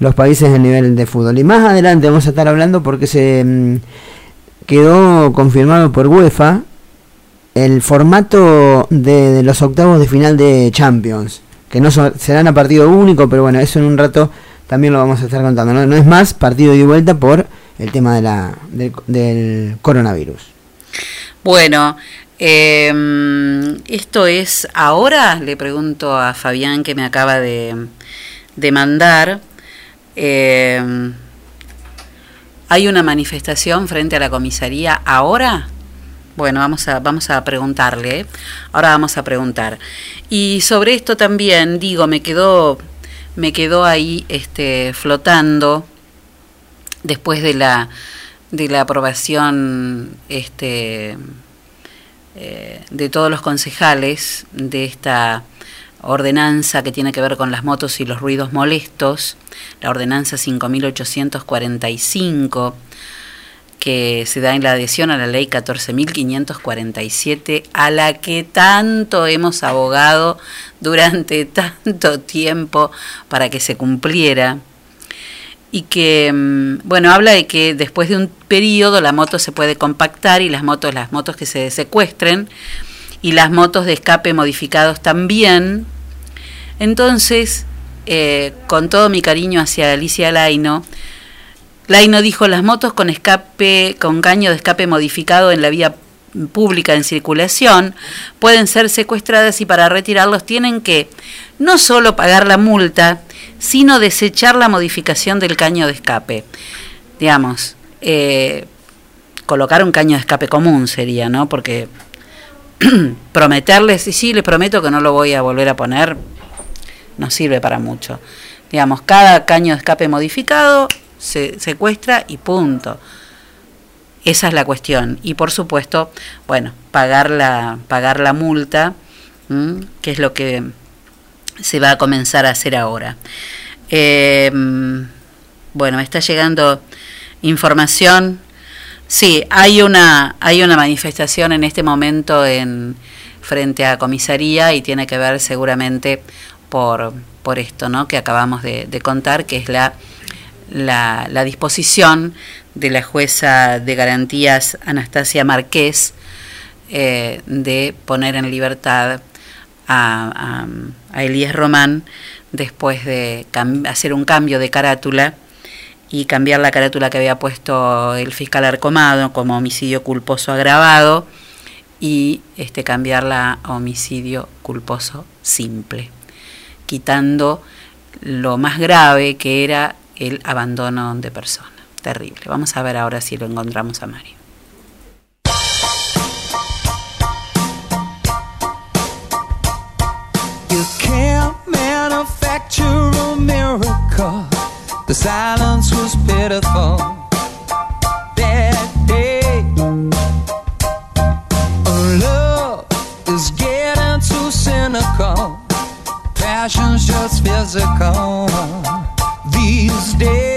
los países del nivel de fútbol. Y más adelante vamos a estar hablando porque se mm, quedó confirmado por UEFA el formato de, los octavos de final de Champions, que no son- serán a partido único, pero bueno, eso en un rato también lo vamos a estar contando. No, no es más partido de vuelta por el tema de la, del coronavirus. Bueno, eh, esto es ahora, le pregunto a Fabián que me acaba de, mandar. eh, ¿Hay una manifestación frente a la comisaría ahora? Bueno, vamos a, vamos a preguntarle. ¿eh? Ahora vamos a preguntar. Y sobre esto también, digo, me quedó, me quedó ahí este, flotando después de la, de la aprobación este, eh, de todos los concejales de esta ordenanza que tiene que ver con las motos y los ruidos molestos, la ordenanza 5845, que se da en la adhesión a la ley 14.547, a la que tanto hemos abogado durante *laughs* tanto tiempo para que se cumpliera y que mm, bueno habla de que después de un periodo la moto se puede compactar y las motos las motos que se secuestren y las motos de escape modificados también. Entonces eh, con todo mi cariño hacia Alicia Laino Laino dijo las motos con escape con caño de escape modificado en la vía pública en circulación pueden ser secuestradas y para retirarlos tienen que no solo pagar la multa, sino desechar la modificación del caño de escape. Digamos, eh, colocar un caño de escape común sería, ¿no? Porque *clears throat* prometerles, y sí, les prometo que no lo voy a volver a poner, no sirve para mucho. Digamos, cada caño de escape modificado se secuestra y punto. Esa es la cuestión. Y por supuesto, bueno, pagar la, pagar la multa, ¿m? que es lo que se va a comenzar a hacer ahora. Eh, bueno, me está llegando información. Sí, hay una, hay una manifestación en este momento en frente a comisaría y tiene que ver seguramente por, por esto ¿no? que acabamos de, de contar, que es la, la, la disposición de la jueza de garantías Anastasia Marqués eh, de poner en libertad a, Elías Román después de hacer un cambio de carátula y cambiar la carátula que había puesto el fiscal Arcomado como homicidio culposo agravado y este cambiarla a homicidio culposo simple, quitando lo más grave que era el abandono de persona. Terrible. Vamos a ver ahora si lo encontramos a Mario. You can't manufacture a miracle. The silence was pitiful that day. Is getting too cynical. Passion's just physical these days.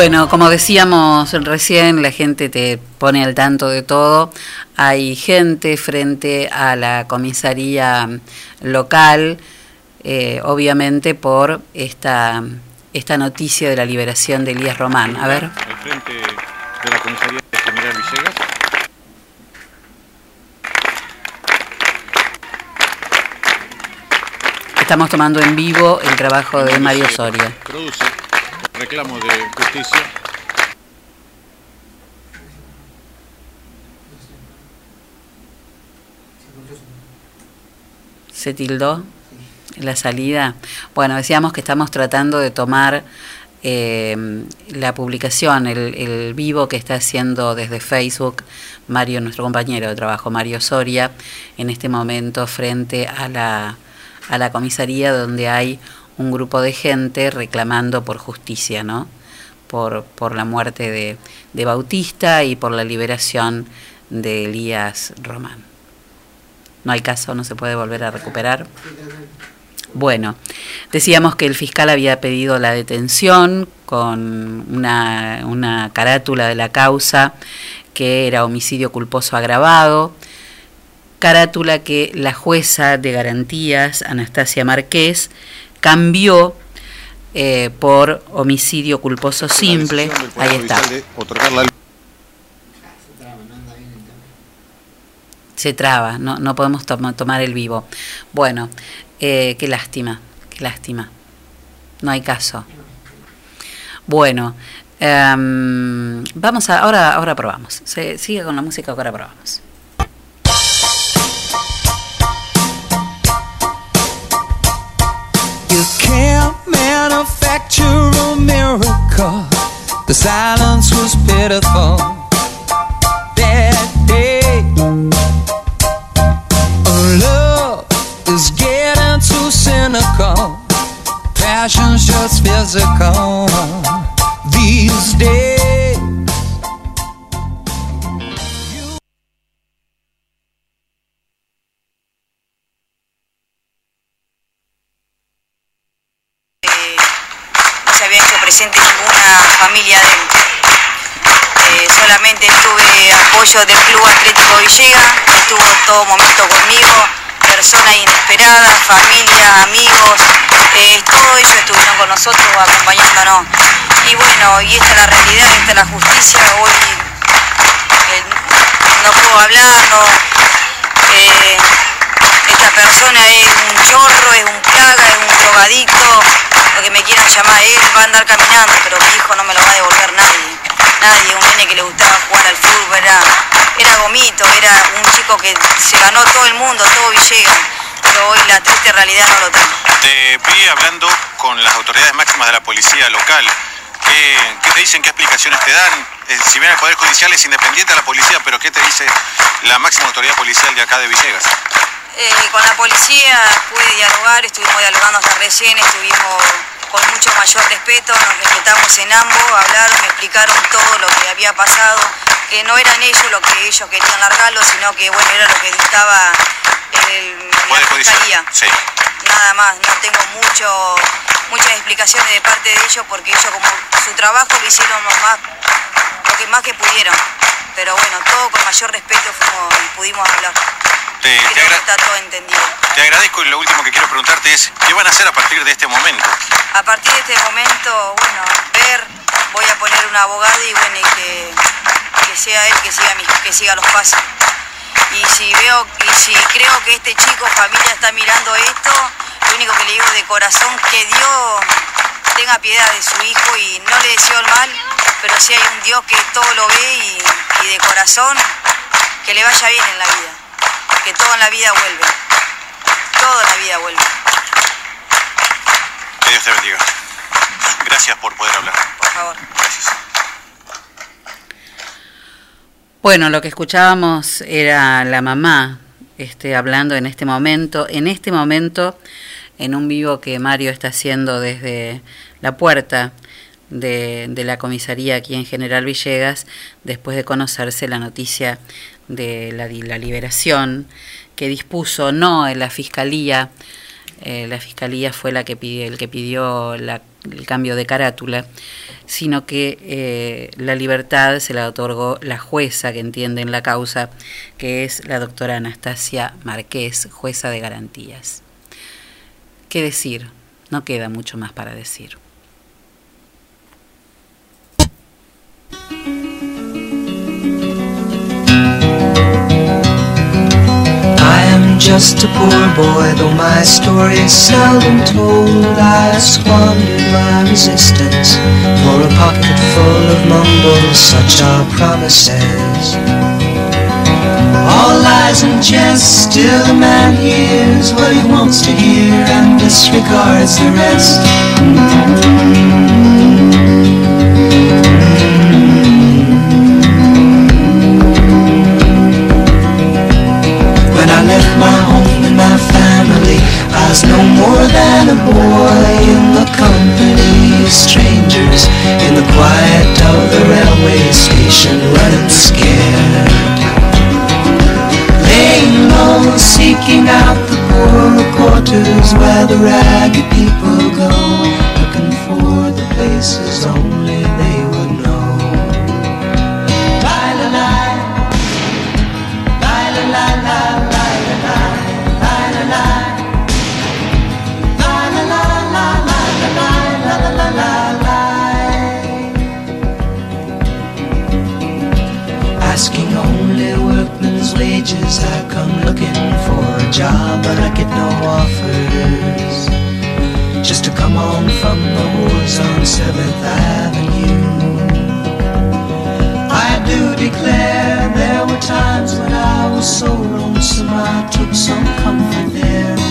Bueno, como decíamos recién, la gente te pone al tanto de todo. Hay gente frente a la comisaría local, eh, obviamente por esta, esta noticia de la liberación de Elías Román. A ver. Al frente de la comisaría de General Villegas. Estamos tomando en vivo el trabajo de Mario Soria. Produce reclamo de justicia. ¿Se tildó la salida? Bueno, decíamos que estamos tratando de tomar eh, la publicación, el, el vivo que está haciendo desde Facebook Mario, nuestro compañero de trabajo, Mario Soria, en este momento frente a la, a la comisaría donde hay un grupo de gente reclamando por justicia, ¿no? Por, por la muerte de, de Bautista y por la liberación de Elías Román. No hay caso, no se puede volver a recuperar. Bueno, decíamos que el fiscal había pedido la detención con una, una carátula de la causa que era homicidio culposo agravado, carátula que la jueza de garantías, Anastasia Marqués, cambió eh, por homicidio culposo simple. Ahí está. Se traba, no, no podemos toma- tomar el vivo. Bueno, eh, qué lástima, qué lástima. No hay caso. Bueno, em, vamos a, ahora, ahora probamos. Se, sigue con la música, ahora probamos. Manufacture a miracle. The silence was pitiful that day. Love is getting too cynical. Passion's just physical these days. Presente ninguna familia de él. Eh, solamente tuve apoyo del Club Atlético Villegas, que estuvo en todo momento conmigo, personas inesperadas, familia, amigos, eh, todos ellos estuvieron con nosotros acompañándonos. Y bueno, y esta es la realidad, esta es la justicia, hoy eh, no puedo hablar, no, eh, esta persona es un chorro, es un plaga, es un drogadicto, lo que me quieran llamar, él va a andar caminando, pero mi hijo no me lo va a devolver nadie. Nadie, un nene que le gustaba jugar al fútbol, era, era gomito, era un chico que se ganó todo el mundo, todo Villegas, pero hoy la triste realidad no lo tengo. Te vi hablando con las autoridades máximas de la policía local. ¿Qué, te dicen? ¿Qué explicaciones te dan? Eh, si bien el Poder Judicial es independiente de la policía, pero ¿qué te dice la máxima autoridad policial de acá de Villegas? Eh, con la policía pude dialogar, estuvimos dialogando hasta recién, estuvimos con mucho mayor respeto, nos respetamos en ambos, hablaron, me explicaron todo lo que había pasado, que no eran ellos lo que ellos querían largarlo, sino que bueno, era lo que dictaba el, la fiscalía. Sí. Nada más, no tengo mucho, muchas explicaciones de parte de ellos porque ellos como su trabajo lo hicieron lo más, lo que más que pudieron. Pero bueno, todo con mayor respeto fuimos, pudimos hablar. Te, te Creo que agra- está todo entendido. te agradezco y lo último que quiero preguntarte es, ¿qué van a hacer a partir de este momento? A partir de este momento, bueno, ver, voy a poner un abogado y bueno, y que, que sea él que siga, mis- que siga los pasos. Y si veo, y si creo que este chico, familia, está mirando esto, lo único que le digo de corazón, que Dios tenga piedad de su hijo y no le deseo el mal, pero si hay un Dios que todo lo ve y, y de corazón, que le vaya bien en la vida, que todo en la vida vuelve, todo en la vida vuelve. Que Dios te bendiga. Gracias por poder hablar. Por favor. Bueno, lo que escuchábamos era la mamá este, hablando en este momento, en este momento, en un vivo que Mario está haciendo desde la puerta de, de la comisaría aquí en General Villegas, después de conocerse la noticia de la, liberación que dispuso no en la fiscalía, eh, la fiscalía fue la que pidió, el que pidió la el cambio de carátula, sino que eh, la libertad se la otorgó la jueza que entiende en la causa, que es la doctora Anastasia Marqués, jueza de garantías. ¿Qué decir? No queda mucho más para decir. Just a poor boy, though my story is seldom told. I squandered my resistance for a pocket full of mumbles, such are promises. All lies and jest, still a man hears what he wants to hear and disregards the rest. A boy in the company of strangers, in the quiet of the railway station, running scared. Laying low, seeking out the poorer quarters where the ragged people go, looking for the places only job, but I get no offers. Just to come on from the wars on Seventh Avenue. I do declare there were times when I was so lonesome I took some comfort there.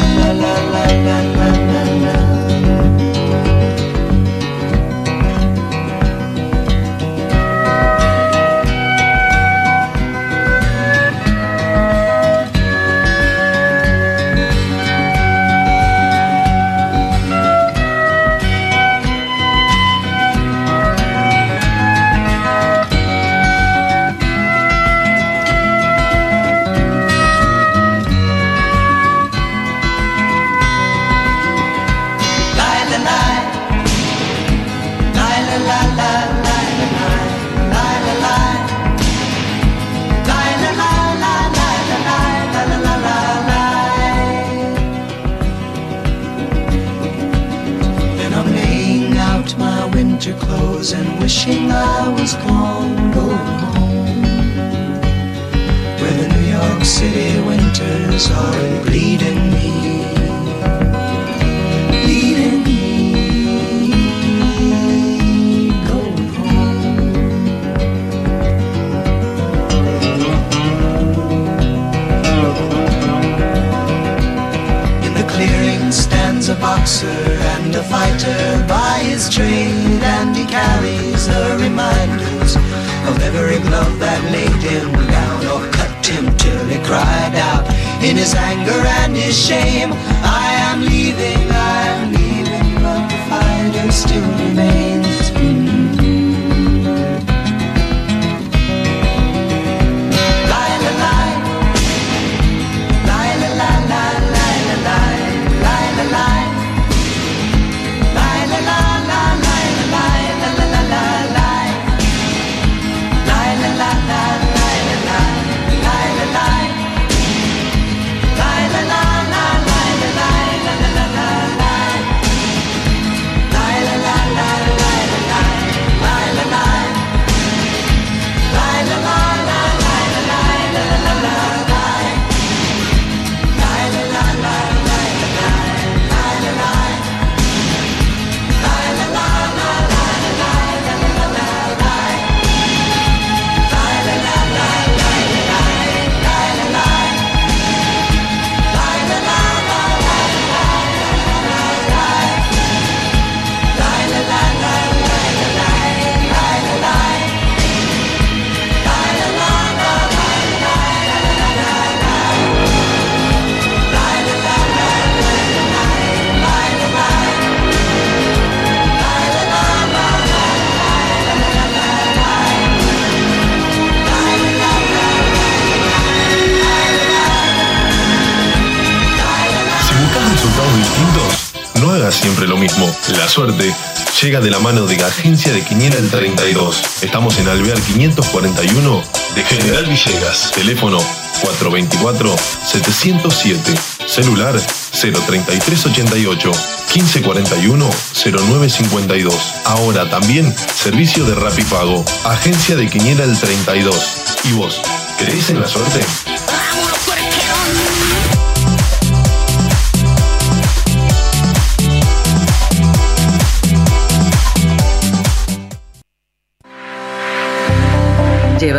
Llega de la mano de Agencia de Quiniela el 32. Estamos en Alvear 541 de General Villegas. Teléfono 424-707. Celular 03388 1541 0952. Ahora también servicio de Rapipago. Agencia de Quiniela el 32. ¿Y vos? ¿Crees en la suerte?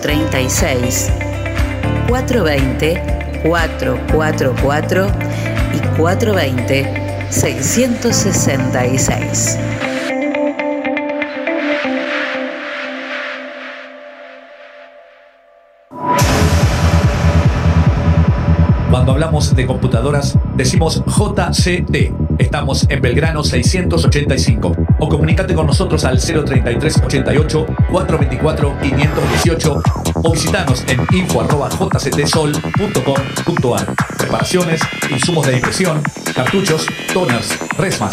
036 420 444 y 420 666. Cuando hablamos de computadoras, decimos JCT. Estamos en Belgrano 685. O comunícate con nosotros al 033 88 424 518 o visitanos en info.jctsol.com.ar. Reparaciones, insumos de impresión, cartuchos, toners, resmas,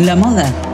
La moda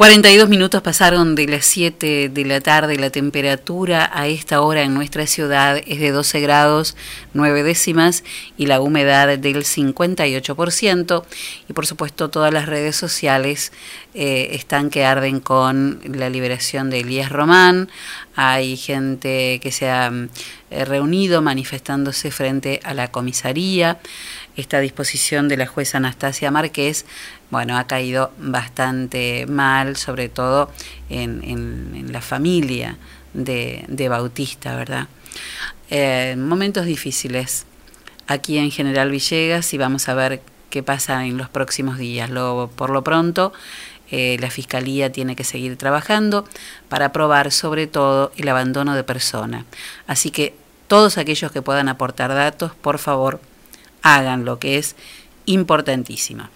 42 minutos pasaron de las 7 de la tarde. La temperatura a esta hora en nuestra ciudad es de 12 grados 9 décimas y la humedad del 58%. Y por supuesto todas las redes sociales eh, están que arden con la liberación de Elías Román. Hay gente que se ha mm, eh, reunido manifestándose frente a la comisaría. Esta disposición de la jueza Anastasia Márquez, bueno, ha caído bastante mal, sobre todo en, la familia de, de Bautista, ¿verdad? Eh, momentos difíciles aquí en General Villegas y vamos a ver qué pasa en los próximos días. Lo, por lo pronto, eh, la Fiscalía tiene que seguir trabajando para probar sobre todo el abandono de persona. Así que todos aquellos que puedan aportar datos, por favor, hagan lo que es importantísimo.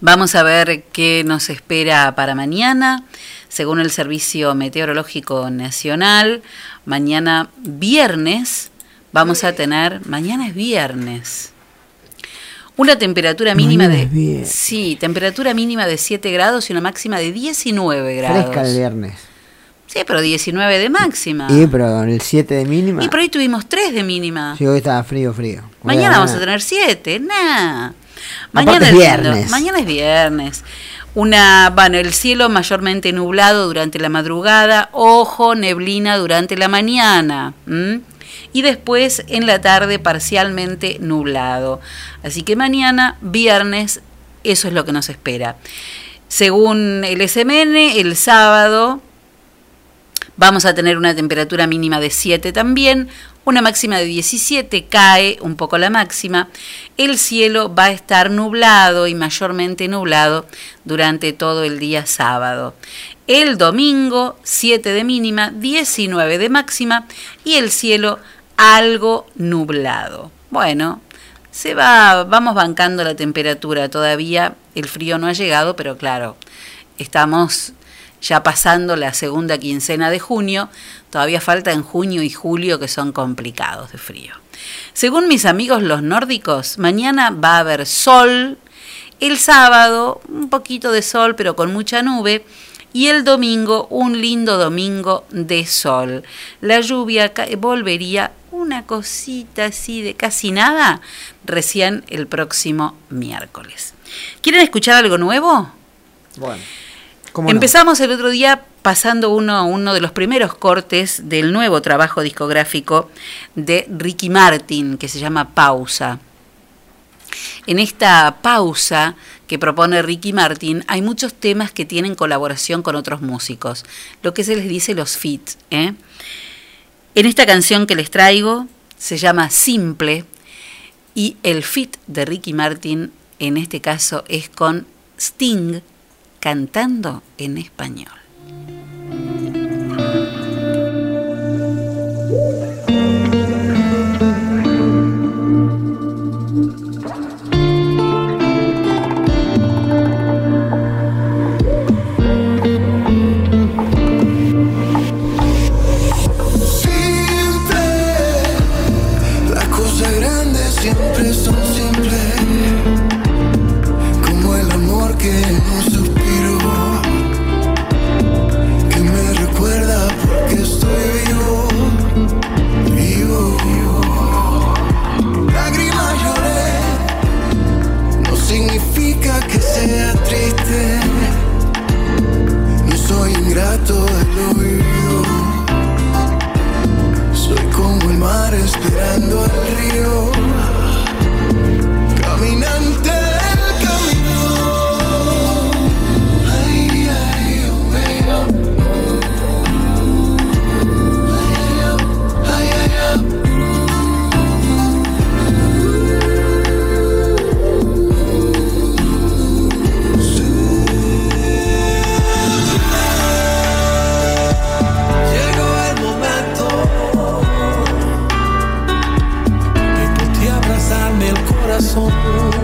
Vamos a ver qué nos espera para mañana. Según el Servicio Meteorológico Nacional, mañana viernes vamos a tener, mañana es viernes, una temperatura mínima Mañana de sí, temperatura mínima de 7 grados y una máxima de 19 grados. Fresca el viernes. Sí, pero 19 de máxima. Y pero el 7 de mínima. Y por ahí tuvimos 3 de mínima. Sí, hoy estaba frío, frío. Hoy Mañana vamos a tener 7, nah. Aparte es viernes. Mañana es viernes. Una, bueno, el cielo mayormente nublado durante la madrugada, ojo, neblina durante la mañana. Y después en la tarde parcialmente nublado. Así que mañana, viernes, eso es lo que nos espera. Según el SMN, el sábado Vamos a tener una temperatura mínima de 7 también, una máxima de 17, cae un poco la máxima. El cielo va a estar nublado y mayormente nublado durante todo el día sábado. El domingo, 7 de mínima, 19 de máxima y el cielo algo nublado. Bueno, se va, vamos bancando la temperatura todavía, el frío no ha llegado, pero claro, estamos ya pasando la segunda quincena de junio, todavía falta en junio y julio que son complicados de frío. Según mis amigos los nórdicos, mañana va a haber sol, el sábado un poquito de sol pero con mucha nube y el domingo un lindo domingo de sol. La lluvia volvería una cosita así de casi nada recién el próximo miércoles. ¿Quieren escuchar algo nuevo? Bueno. Empezamos el otro día pasando uno, uno de los primeros cortes del nuevo trabajo discográfico de Ricky Martin, que se llama Pausa. En esta pausa que propone Ricky Martin hay muchos temas que tienen colaboración con otros músicos, lo que se les dice los feats. ¿eh? En esta canción que les traigo se llama Simple y el feat de Ricky Martin en este caso es con Sting cantando en español. Corazón.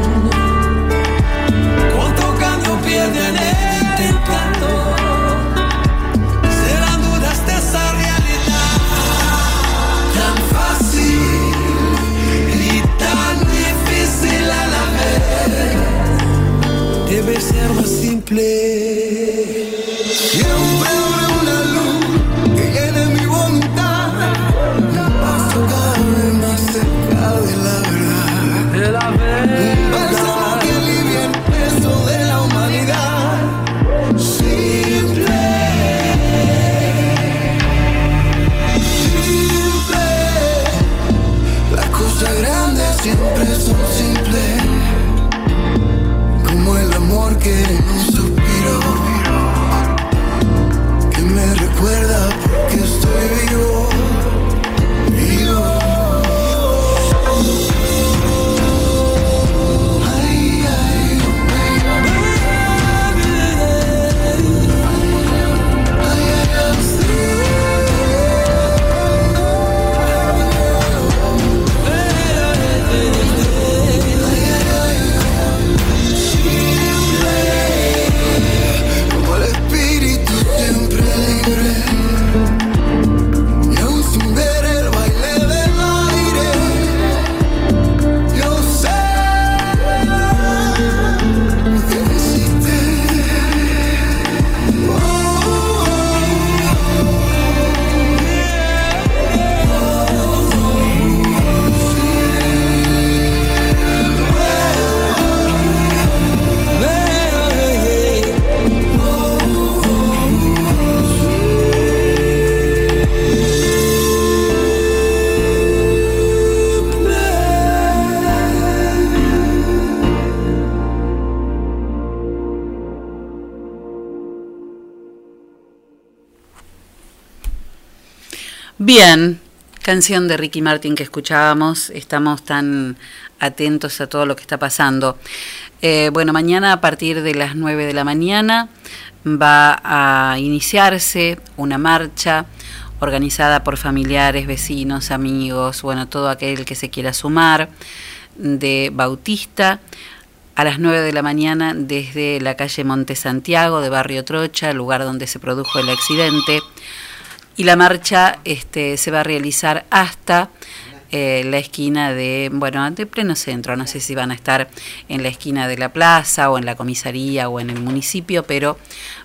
Bien, canción de Ricky Martin que escuchábamos, estamos tan atentos a todo lo que está pasando. Eh, bueno, mañana a partir de las 9 de la mañana va a iniciarse una marcha organizada por familiares, vecinos, amigos, bueno, todo aquel que se quiera sumar de Bautista a las 9 de la mañana desde la calle Monte Santiago de Barrio Trocha, lugar donde se produjo el accidente. Y la marcha este, se va a realizar hasta eh, la esquina de, bueno, de pleno centro, no sé si van a estar en la esquina de la plaza o en la comisaría o en el municipio, pero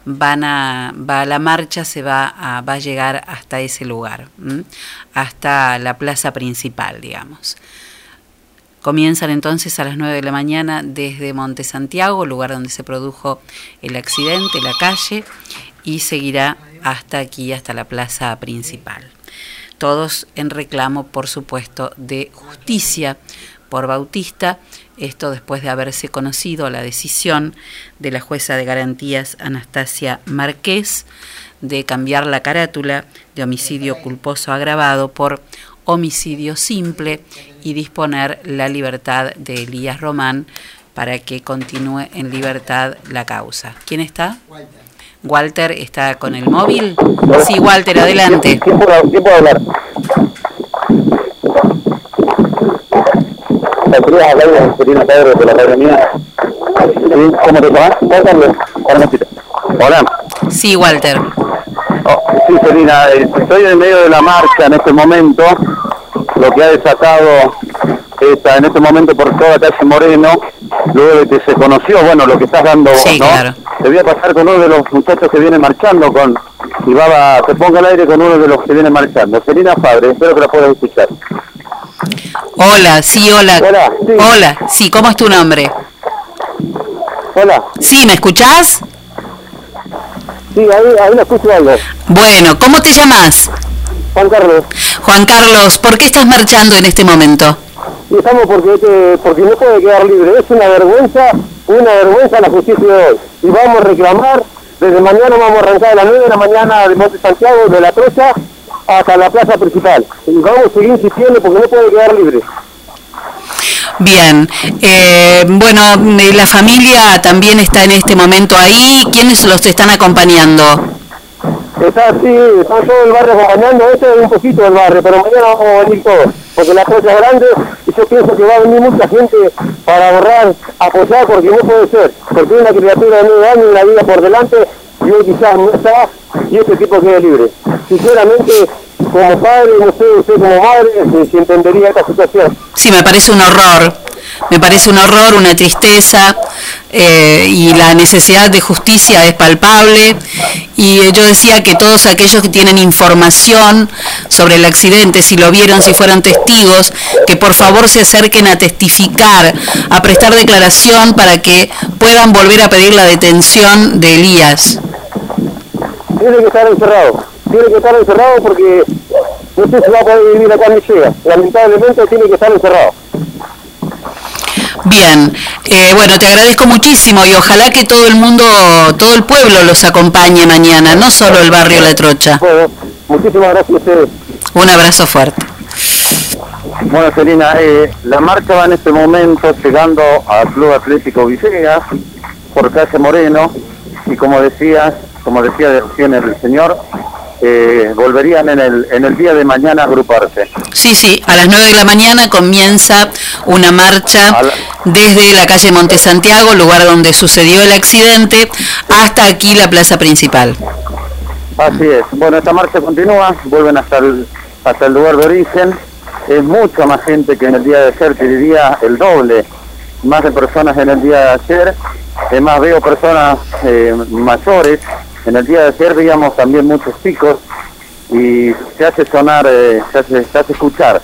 van a, va, la marcha se va a, va a llegar hasta ese lugar, hasta la plaza principal, digamos. Comienzan entonces a las 9 de la mañana desde Monte Santiago, lugar donde se produjo el accidente, la calle, y seguirá hasta aquí, hasta la plaza principal. Todos en reclamo, por supuesto, de justicia por Bautista, esto después de haberse conocido la decisión de la jueza de garantías Anastasia Marqués de cambiar la carátula de homicidio culposo agravado por homicidio simple y disponer la libertad de Elías Román para que continúe en libertad la causa. ¿Quién está? Está con el móvil. Sí, Walter, adelante. ¿Quién puede, quién puede hablar? Hola. Sí, Walter. Oh, sí, Serena, eh, estoy en medio de la marcha en este momento, lo que ha desatado esta, en este momento por toda calle Moreno, luego de que se conoció, bueno, lo que estás dando vos, Sí, ¿no? claro. Te voy a pasar con uno de los muchachos que viene marchando, con y Baba, te pongo al aire con uno de los que viene marchando. Serena Fabre, espero que la puedas escuchar. Hola, sí, hola. Hola, sí. Hola, sí, ¿cómo es tu nombre? Hola. Sí, ¿me escuchás? Sí, ahí, ahí la escucho algo. Bueno, ¿cómo te llamas? Juan Carlos. Juan Carlos, ¿por qué estás marchando en este momento? Estamos porque, este- porque no puede quedar libre. Es una vergüenza, una vergüenza la justicia de hoy. Y vamos a reclamar, desde mañana vamos a arrancar a las 9 de la mañana de Monte Santiago, de la Trocha, hasta la plaza principal. Y vamos a seguir insistiendo porque no puede quedar libre. Bien, eh, bueno, eh, la familia también está en este momento ahí. ¿Quiénes los están acompañando? Está así, está todo el barrio acompañando, este es un poquito del barrio, pero mañana vamos a venir todos, porque la trocha es grande y yo pienso que va a venir mucha gente para borrar, apoyar, porque no puede ser, porque una criatura de nueve años, una vida por delante, y hoy quizás no está, y este tipo quede libre. Sinceramente, como padre, no sé, usted como madre, si, si entendería esta situación. Sí, me parece un horror. Me parece un horror, una tristeza eh, y la necesidad de justicia es palpable. Y eh, yo decía que todos aquellos que tienen información sobre el accidente, si lo vieron, si fueron testigos, que por favor se acerquen a testificar, a prestar declaración para que puedan volver a pedir la detención de Elías. Tiene que estar encerrado, tiene que estar encerrado porque no sé si va a poder vivir acá en llega. Lamentablemente tiene que estar encerrado. Bien, eh, bueno, te agradezco muchísimo y ojalá que todo el mundo, todo el pueblo los acompañe mañana, no solo el barrio La Trocha. Bueno, muchísimas gracias a ustedes. Un abrazo fuerte. Bueno, Selina, eh, la marcha va en este momento llegando al Club Atlético Villegas por calle Moreno y como decía, como decía recién el señor, eh, volverían en el, en el día de mañana a agruparse. Sí, sí, a las 9 de la mañana comienza una marcha desde la calle Monte Santiago, lugar donde sucedió el accidente, hasta aquí la plaza principal. Así es. Bueno, esta marcha continúa, vuelven hasta el, hasta el lugar de origen. Es mucha más gente que en el día de ayer, te diría el doble, más de personas en el día de ayer. Además veo personas eh, mayores. En el día de ayer veíamos también muchos chicos y se hace sonar, eh, se, hace, se hace escuchar.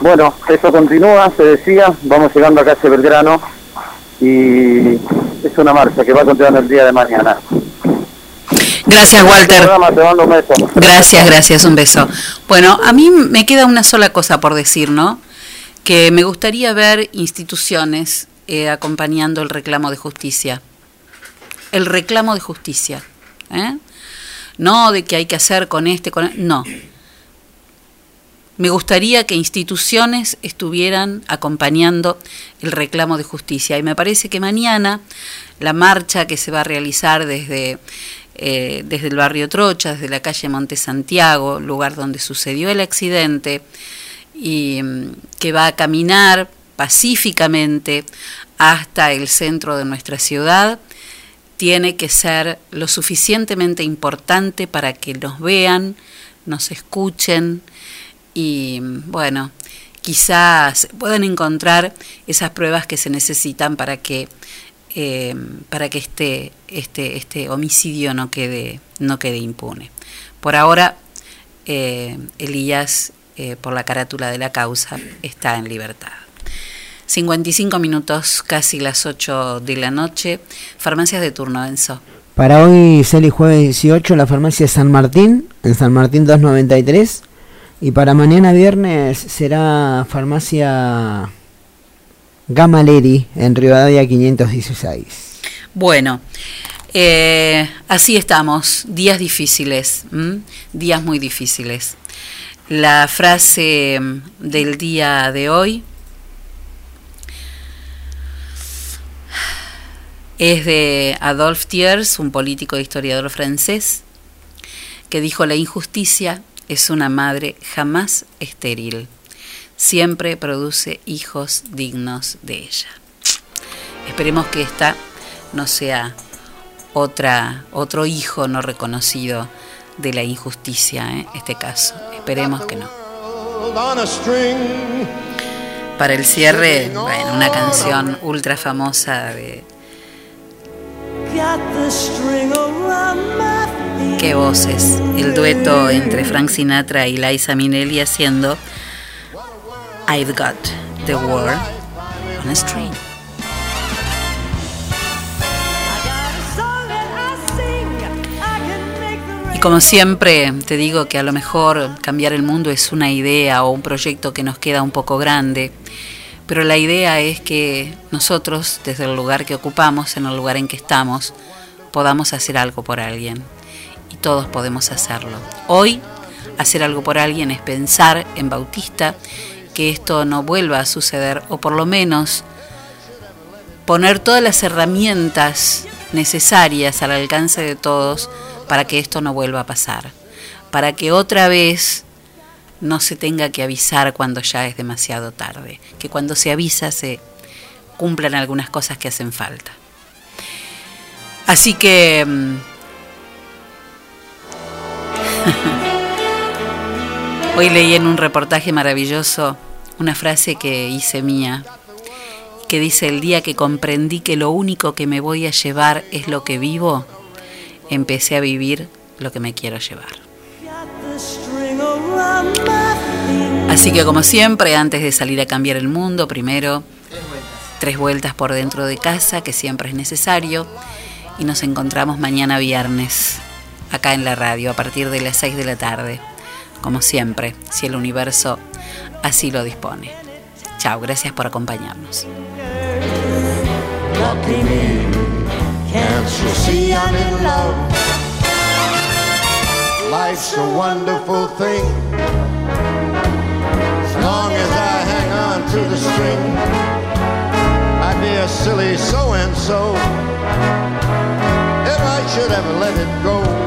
Bueno, eso continúa, se decía, vamos llegando a calle Belgrano y es una marcha que va a continuar el día de mañana. Gracias, Walter. Programa, te mando un beso. Gracias, gracias, un beso. Bueno, a mí me queda una sola cosa por decir, ¿no? Que me gustaría ver instituciones eh, acompañando el reclamo de justicia. El reclamo de justicia. ¿Eh? No de que hay que hacer con este, con no. Me gustaría que instituciones estuvieran acompañando el reclamo de justicia. Y me parece que mañana la marcha que se va a realizar desde, eh, desde el barrio Trocha, desde la calle Monte Santiago, lugar donde sucedió el accidente, y mm, que va a caminar pacíficamente hasta el centro de nuestra ciudad, tiene que ser lo suficientemente importante para que nos vean, nos escuchen y bueno, quizás puedan encontrar esas pruebas que se necesitan para que eh, para que este, este, este homicidio no quede, no quede impune. Por ahora, eh, Elías, eh, por la carátula de la causa, está en libertad. 55 minutos, casi las 8 de la noche. Farmacias de turno, Enzo. Para hoy, Celi jueves 18, la farmacia San Martín, en San Martín 293. Y para mañana viernes será farmacia Gamaleri, en Rivadavia 516. Bueno, eh, así estamos, días difíciles, ¿m? días muy difíciles. La frase mm, del día de hoy es de Adolphe Thiers, un político e historiador francés, que dijo la injusticia es una madre jamás estéril, siempre produce hijos dignos de ella. Esperemos que esta no sea otra, otro hijo no reconocido de la injusticia, ¿eh? este caso. Esperemos que no. Para el cierre, una canción ultra famosa de qué voces. El dueto entre Frank Sinatra y Liza Minnelli haciendo I've Got the World on a String. Y como siempre, te digo que a lo mejor cambiar el mundo es una idea o un proyecto que nos queda un poco grande, pero la idea es que nosotros, desde el lugar que ocupamos, en el lugar en que estamos, podamos hacer algo por alguien. Y todos podemos hacerlo. Hoy, hacer algo por alguien es pensar en Bautista, que esto no vuelva a suceder, o por lo menos poner todas las herramientas necesarias al alcance de todos para que esto no vuelva a pasar, para que otra vez no se tenga que avisar cuando ya es demasiado tarde, que cuando se avisa se cumplan algunas cosas que hacen falta. Así que mm, *laughs* hoy leí en un reportaje maravilloso una frase que hice mía, que dice, el día que comprendí que lo único que me voy a llevar es lo que vivo, empecé a vivir lo que me quiero llevar. Así que como siempre, antes de salir a cambiar el mundo, primero tres vueltas por dentro de casa, que siempre es necesario, y nos encontramos mañana viernes, acá en la radio, a partir de las 6 de la tarde, como siempre, si el universo así lo dispone. Chao, gracias por acompañarnos. Life's a wonderful thing. As long as I hang on to the string, I'd be a silly so and so if I should ever let it go.